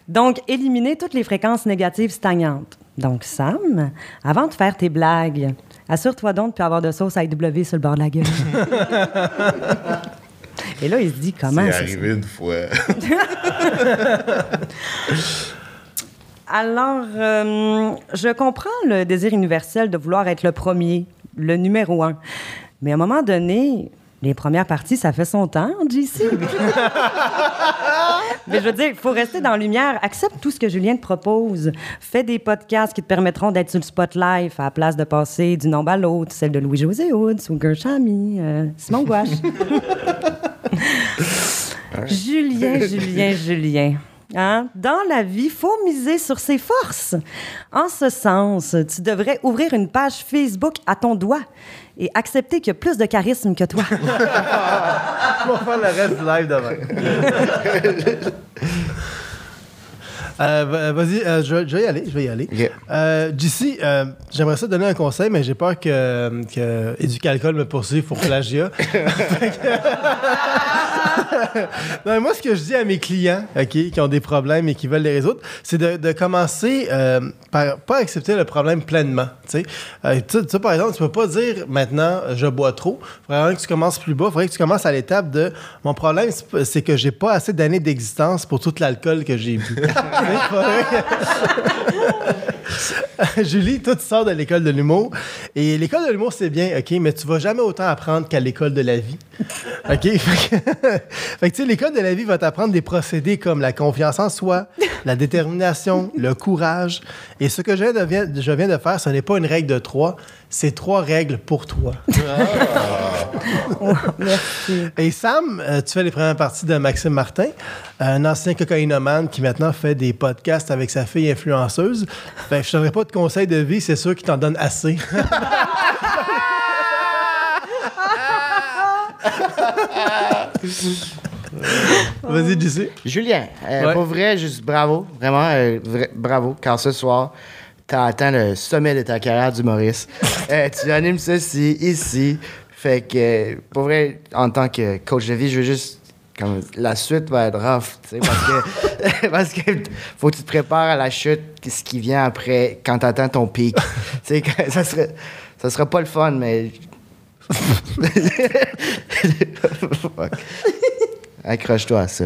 Donc, éliminer toutes les fréquences négatives stagnantes. Donc, Sam, avant de faire tes blagues, assure-toi donc de ne plus avoir de sauce à IW sur le bord de la gueule. Et là, il se dit comment c'est ça, arrivé une fois. Alors, euh, je comprends le désir universel de vouloir être le premier, le numéro un. Mais à un moment donné, les premières parties, ça fait son temps, JC. Mais je veux dire, il faut rester dans la lumière. Accepte tout ce que Julien te propose. Fais des podcasts qui te permettront d'être sur le spotlight à la place de passer d'une nombre à l'autre, celle de Louis-José Hood, Sugar Chami, euh, Simon Gouache. Julien, Julien, Julien. Hein? Dans la vie, il faut miser sur ses forces. En ce sens, tu devrais ouvrir une page Facebook à ton doigt et accepter qu'il y a plus de charisme que toi. On va faire le reste du live demain. Euh, va- Vas-y, euh, je, vais- je vais y aller. Je vais y aller. Euh, JC, euh, j'aimerais ça donner un conseil, mais j'ai peur que, que Éducalcool me poursuive pour plagiat. Non, moi, ce que je dis à mes clients ok, qui ont des problèmes et qui veulent les résoudre, c'est de, de commencer euh, par pas accepter le problème pleinement. tu sais. Euh, par exemple, tu peux pas dire maintenant je bois trop. Il faudrait que tu commences plus bas. Il faudrait que tu commences à l'étape de mon problème, c'est que j'ai pas assez d'années d'existence pour tout l'alcool que j'ai bu. Julie, toi, tu sors de l'école de l'humour. Et l'école de l'humour, c'est bien, OK, mais tu vas jamais autant apprendre qu'à l'école de la vie. OK? Fait que, tu sais, l'école de la vie va t'apprendre des procédés comme la confiance en soi, la détermination, le courage. Et ce que je viens de faire, ce n'est pas une règle de trois, c'est trois règles pour toi. Merci. Et Sam, euh, tu fais les premières parties de Maxime Martin, un ancien cocaïnomane qui maintenant fait des podcasts avec sa fille influenceuse. Que je ne donnerai pas de conseils de vie, c'est sûr qu'il t'en donne assez. Vas-y, JC. Julien, euh, Ouais. pour vrai, juste bravo. Vraiment, euh, vra- bravo. Car ce soir, tu as atteint le sommet de ta carrière d'humoriste. Euh, tu animes ceci ici. Fait que, pour vrai, en tant que coach de vie, je veux juste. Comme, la suite va être rough, tu sais, parce que, parce que faut que tu te prépares à la chute, ce qui vient après, quand tu atteins ton pic. tu sais, ça serait, ça sera pas le fun, mais. Fuck. Accroche-toi à ça.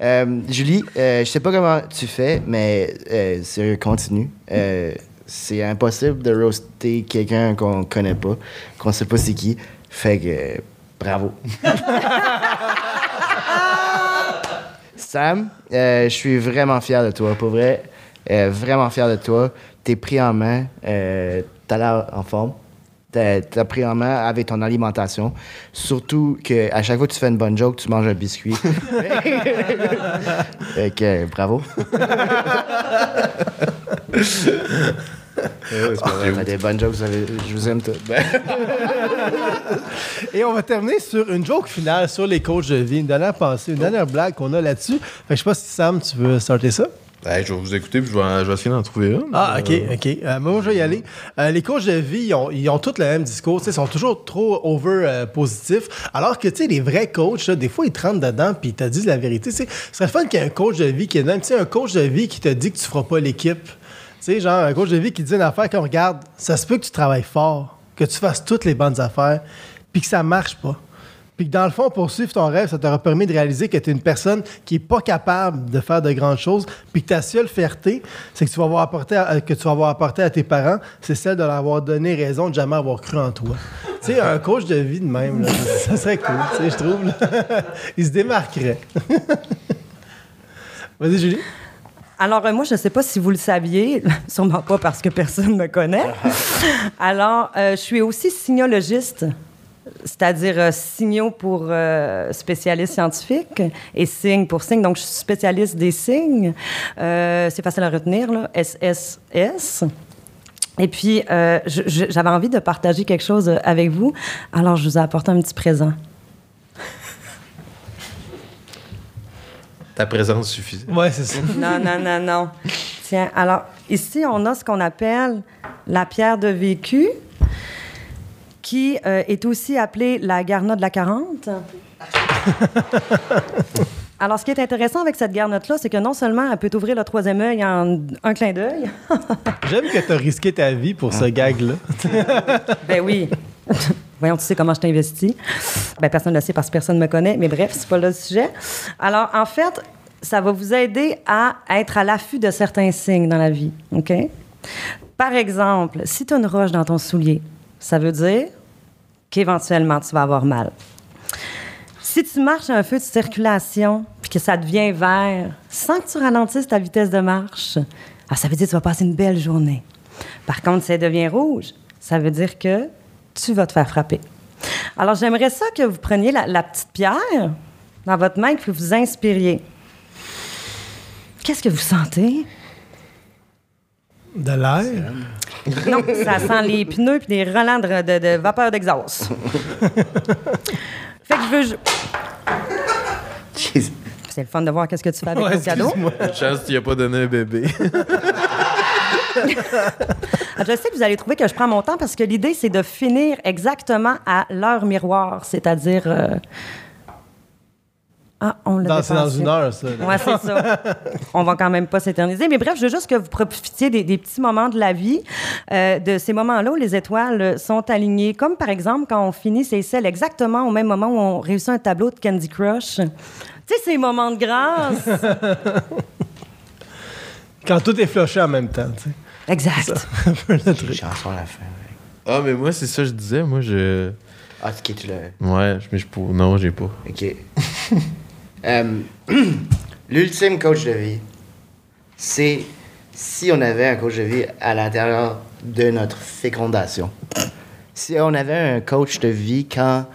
Euh, Julie, euh, je sais pas comment tu fais, mais euh, sérieux, continue. Euh, c'est impossible de roaster quelqu'un qu'on connaît pas, qu'on sait pas c'est qui. Fait que bravo. Sam, je suis vraiment fier de toi, pour vrai. Vraiment fier de toi. T'es pris en main. T'as l'air en forme. T'as t'as pris en main avec ton alimentation. Surtout que à chaque fois que tu fais une bonne joke, tu manges un biscuit. fait que, bravo. T'as des bonnes jokes, je vous aime tous. Et on va terminer sur une joke finale sur les coachs de vie. Une dernière pensée, une dernière blague qu'on a là-dessus. Fait que je sais pas si Sam, tu veux starter ça? Je vais vous écouter puis je vais, essayer d'en trouver une. Ah, OK, OK. Euh, moi, je vais y aller. Euh, les coachs de vie, ils ont, tous le même discours. Ils sont toujours trop over euh. Alors que, tu sais, les vrais coachs, là, des fois, ils te rentrent dedans puis ils te disent la vérité. Ce serait fun qu'il y ait un coach de vie qui est même, un coach de vie qui te dit que tu feras pas l'équipe. Tu sais, genre, un coach de vie qui dit une affaire comme, regarde, ça se peut que tu travailles fort, que tu fasses toutes les bonnes affaires, puis que ça marche pas. Puis que dans le fond, poursuivre ton rêve, ça t'aura permis de réaliser que tu es une personne qui est pas capable de faire de grandes choses, puis que ta seule fierté, c'est que tu vas avoir apporté à, que tu vas avoir apporté à tes parents, c'est celle de leur avoir donné raison de jamais avoir cru en toi. tu sais, un coach de vie de même, là, ça serait cool, tu sais, je trouve. Il se démarquerait. Vas-y, Julie. Alors, euh, moi, je ne sais pas si vous le saviez, sûrement pas parce que personne ne me connaît. Alors, euh, je suis aussi signologiste, c'est-à-dire euh, signaux pour euh, spécialistes scientifiques et signes pour signes. Donc, je suis spécialiste des signes. Euh, c'est facile à retenir, là. SSS. Et puis, euh, j'avais envie de partager quelque chose avec vous. Alors, je vous ai apporté un petit présent. Ta présence suffisait. Ouais, c'est ça. Non, non, non, non. Tiens, alors, ici, on a ce qu'on appelle la pierre de vécu, qui euh, est aussi appelée la garnotte de la 40. Alors, ce qui est intéressant avec cette garnotte-là, c'est que non seulement elle peut ouvrir le troisième œil en un clin d'œil, J'aime que tu as risqué ta vie pour ce gag-là. ben oui. Voyons, tu sais comment je t'investis. Ben, personne ne le sait parce que personne ne me connaît, mais bref, c'est pas le sujet. Alors, en fait, ça va vous aider à être à l'affût de certains signes dans la vie, OK? Par exemple, si tu as une roche dans ton soulier, ça veut dire qu'éventuellement, tu vas avoir mal. Si tu marches à un feu de circulation puis que ça devient vert sans que tu ralentisses ta vitesse de marche, ah, ça veut dire que tu vas passer une belle journée. Par contre, si ça devient rouge, ça veut dire que tu vas te faire frapper. Alors, j'aimerais ça que vous preniez la, la petite pierre dans votre main et que vous vous inspiriez. Qu'est-ce que vous sentez? De l'air? Non, ça sent les pneus puis les relents de, de- de vapeur d'exhaust. fait que je veux... Jeez. C'est le fun de voir qu'est-ce que tu fais avec Ouais, ton cadeau. chance qu'il a pas donné un bébé. Je sais que vous allez trouver que je prends mon temps parce que l'idée, c'est de finir exactement à l'heure miroir, c'est-à-dire... euh, Ah, on l'a Dans- C'est dans une heure, ça. là. Ouais, c'est ça. On va quand même pas s'éterniser. Mais bref, je veux juste que vous profitiez des, des petits moments de la vie, euh, de ces moments-là où les étoiles sont alignées. Comme par exemple quand on finit ses selles exactement au même moment où on réussit un tableau de Candy Crush. Tu sais, ces moments de grâce. Quand tout est floché en même temps, tu sais. exact. Un peu le truc. Chanson à la fin. Ah, mais moi, c'est ça que je disais. Moi, je. Ah, ok, tu l'as. Ouais, mais je pour... Non, j'ai pas. OK. Euh, L'ultime coach de vie, c'est si on avait un coach de vie à l'intérieur de notre fécondation. Si on avait un coach de vie quand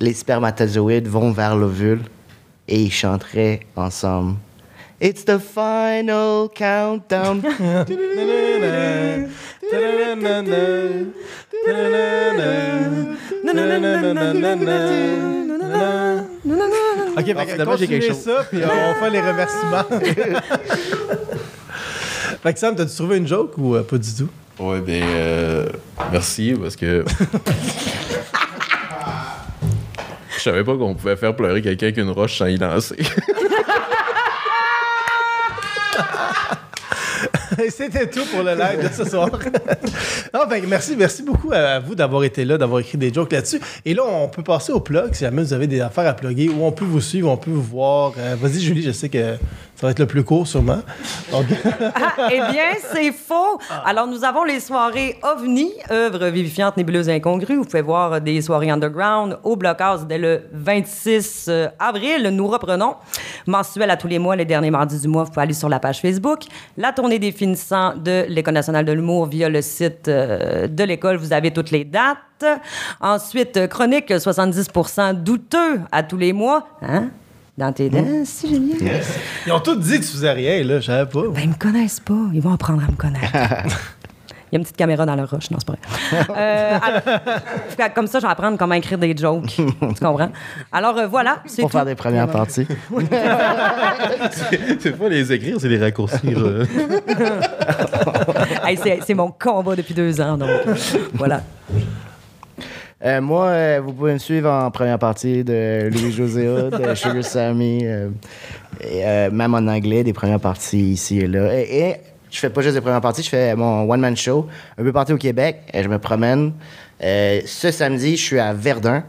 les spermatozoïdes vont vers l'ovule et ils chanteraient ensemble. It's the final countdown. Ok, fait que finalement, j'ai quelque chose. ça, puis on fait les remerciements. fait que Sam, t'as-tu trouvé une joke ou euh, pas du tout? Ouais, ben. euh, Merci, parce que. Je savais pas qu'on pouvait faire pleurer quelqu'un avec une roche sans y lancer. C'était tout pour le live de ce soir. non, fait que merci, merci beaucoup à, vous d'avoir été là, d'avoir écrit des jokes là-dessus. Et là, on peut passer au plug si jamais vous avez des affaires à plugger, où on peut vous suivre, on peut vous voir. Euh, Vas-y, Julie, je sais que Ça va être le plus court, sûrement. Ah, eh bien, c'est faux. Alors, nous avons les soirées OVNI, œuvres vivifiantes, nébuleuses incongrues. Vous pouvez voir des soirées underground au Blockhouse dès le 26 euh, avril. Nous reprenons. Mensuel à tous les mois, les derniers mardis du mois. Vous pouvez aller sur la page Facebook. La tournée des finissants de l'École nationale de l'humour via le site euh, de l'école. Vous avez toutes les dates. Ensuite, chronique 70% douteux à tous les mois. Hein? Dans tes dents, c'est génial. ils ont tous dit que tu faisais rien, là. Je savais pas. Ben, ils me connaissent pas. Ils vont apprendre à me connaître. Il y a une petite caméra dans leur roche. Non, c'est pas vrai. Euh, alors- comme ça, je vais apprendre comment écrire des jokes. tu comprends? Alors, euh, voilà. C'est Pour tout. faire des premières parties. C'est pas les écrire, c'est les raccourcir. euh. Hey, c'est mon combat depuis deux ans. Donc, voilà. Euh, moi, euh, vous pouvez me suivre en première partie de Louis José de Sugar Sammy, euh, et, euh, même en anglais, des premières parties ici et là. Et, et je fais pas juste des premières parties, je fais mon one-man show un peu partout au Québec. Euh, je me promène. Ce samedi, je suis à Verdun,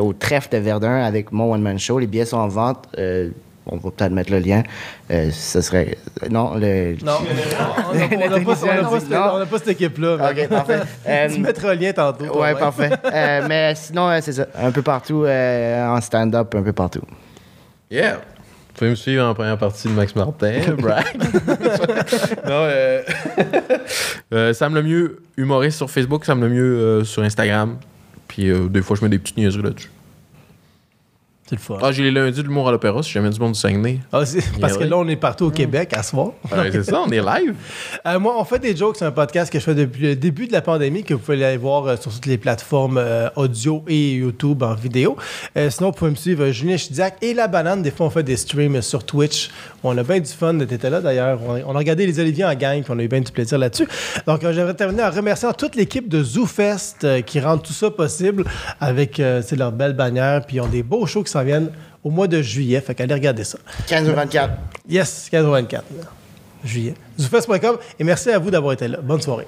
au trèfle de Verdun, avec mon one-man show. Les billets sont en vente. Euh, on va peut-être mettre le lien. Euh, ce serait. Non, le. Non, on n'a pas, cette- équipe-là. Ok, parfait. Euh, tu mettras le lien tantôt. toi, Ouais, parfait. Euh, mais sinon, euh, c'est ça. Un peu partout, euh, en stand-up, un peu partout. Yeah! Vous pouvez me suivre en première partie de Max Martin. brag. non, euh, euh, Sam le mieux humoriste sur Facebook, Sam le mieux euh, sur Instagram. Puis euh, des fois, je mets des petites niaiseries là-dessus. C'est le fun. Ah, j'ai les lundis de l'humour à l'opéra, si jamais du monde du Saguenay. Ah, c'est- parce que là, on est partout au Québec à ce soir. Ouais, c'est ça, on est live. Euh, moi, on fait des jokes, c'est un podcast que je fais depuis le début de la pandémie, que vous pouvez aller voir euh, sur toutes les plateformes euh, audio et YouTube en vidéo. Euh, sinon, vous pouvez me suivre Julien Chidiac et La Banane. Des fois, on fait des streams sur Twitch. On a bien du fun. T'étais là d'ailleurs. On, a- on a regardé les Oliviers en gang, puis on a eu bien du plaisir là-dessus. Donc, euh, j'aimerais terminer en remerciant toute l'équipe de ZooFest euh, qui rend tout ça possible avec euh, c'est leur belle bannière. Puis ils ont des beaux shows qui s'en viennent au mois de juillet. Fait qu'allez regarder ça. 15 ou 24. Yes, 15 au 24 juillet. ZooFest.com. Et merci à vous d'avoir été là. Bonne soirée.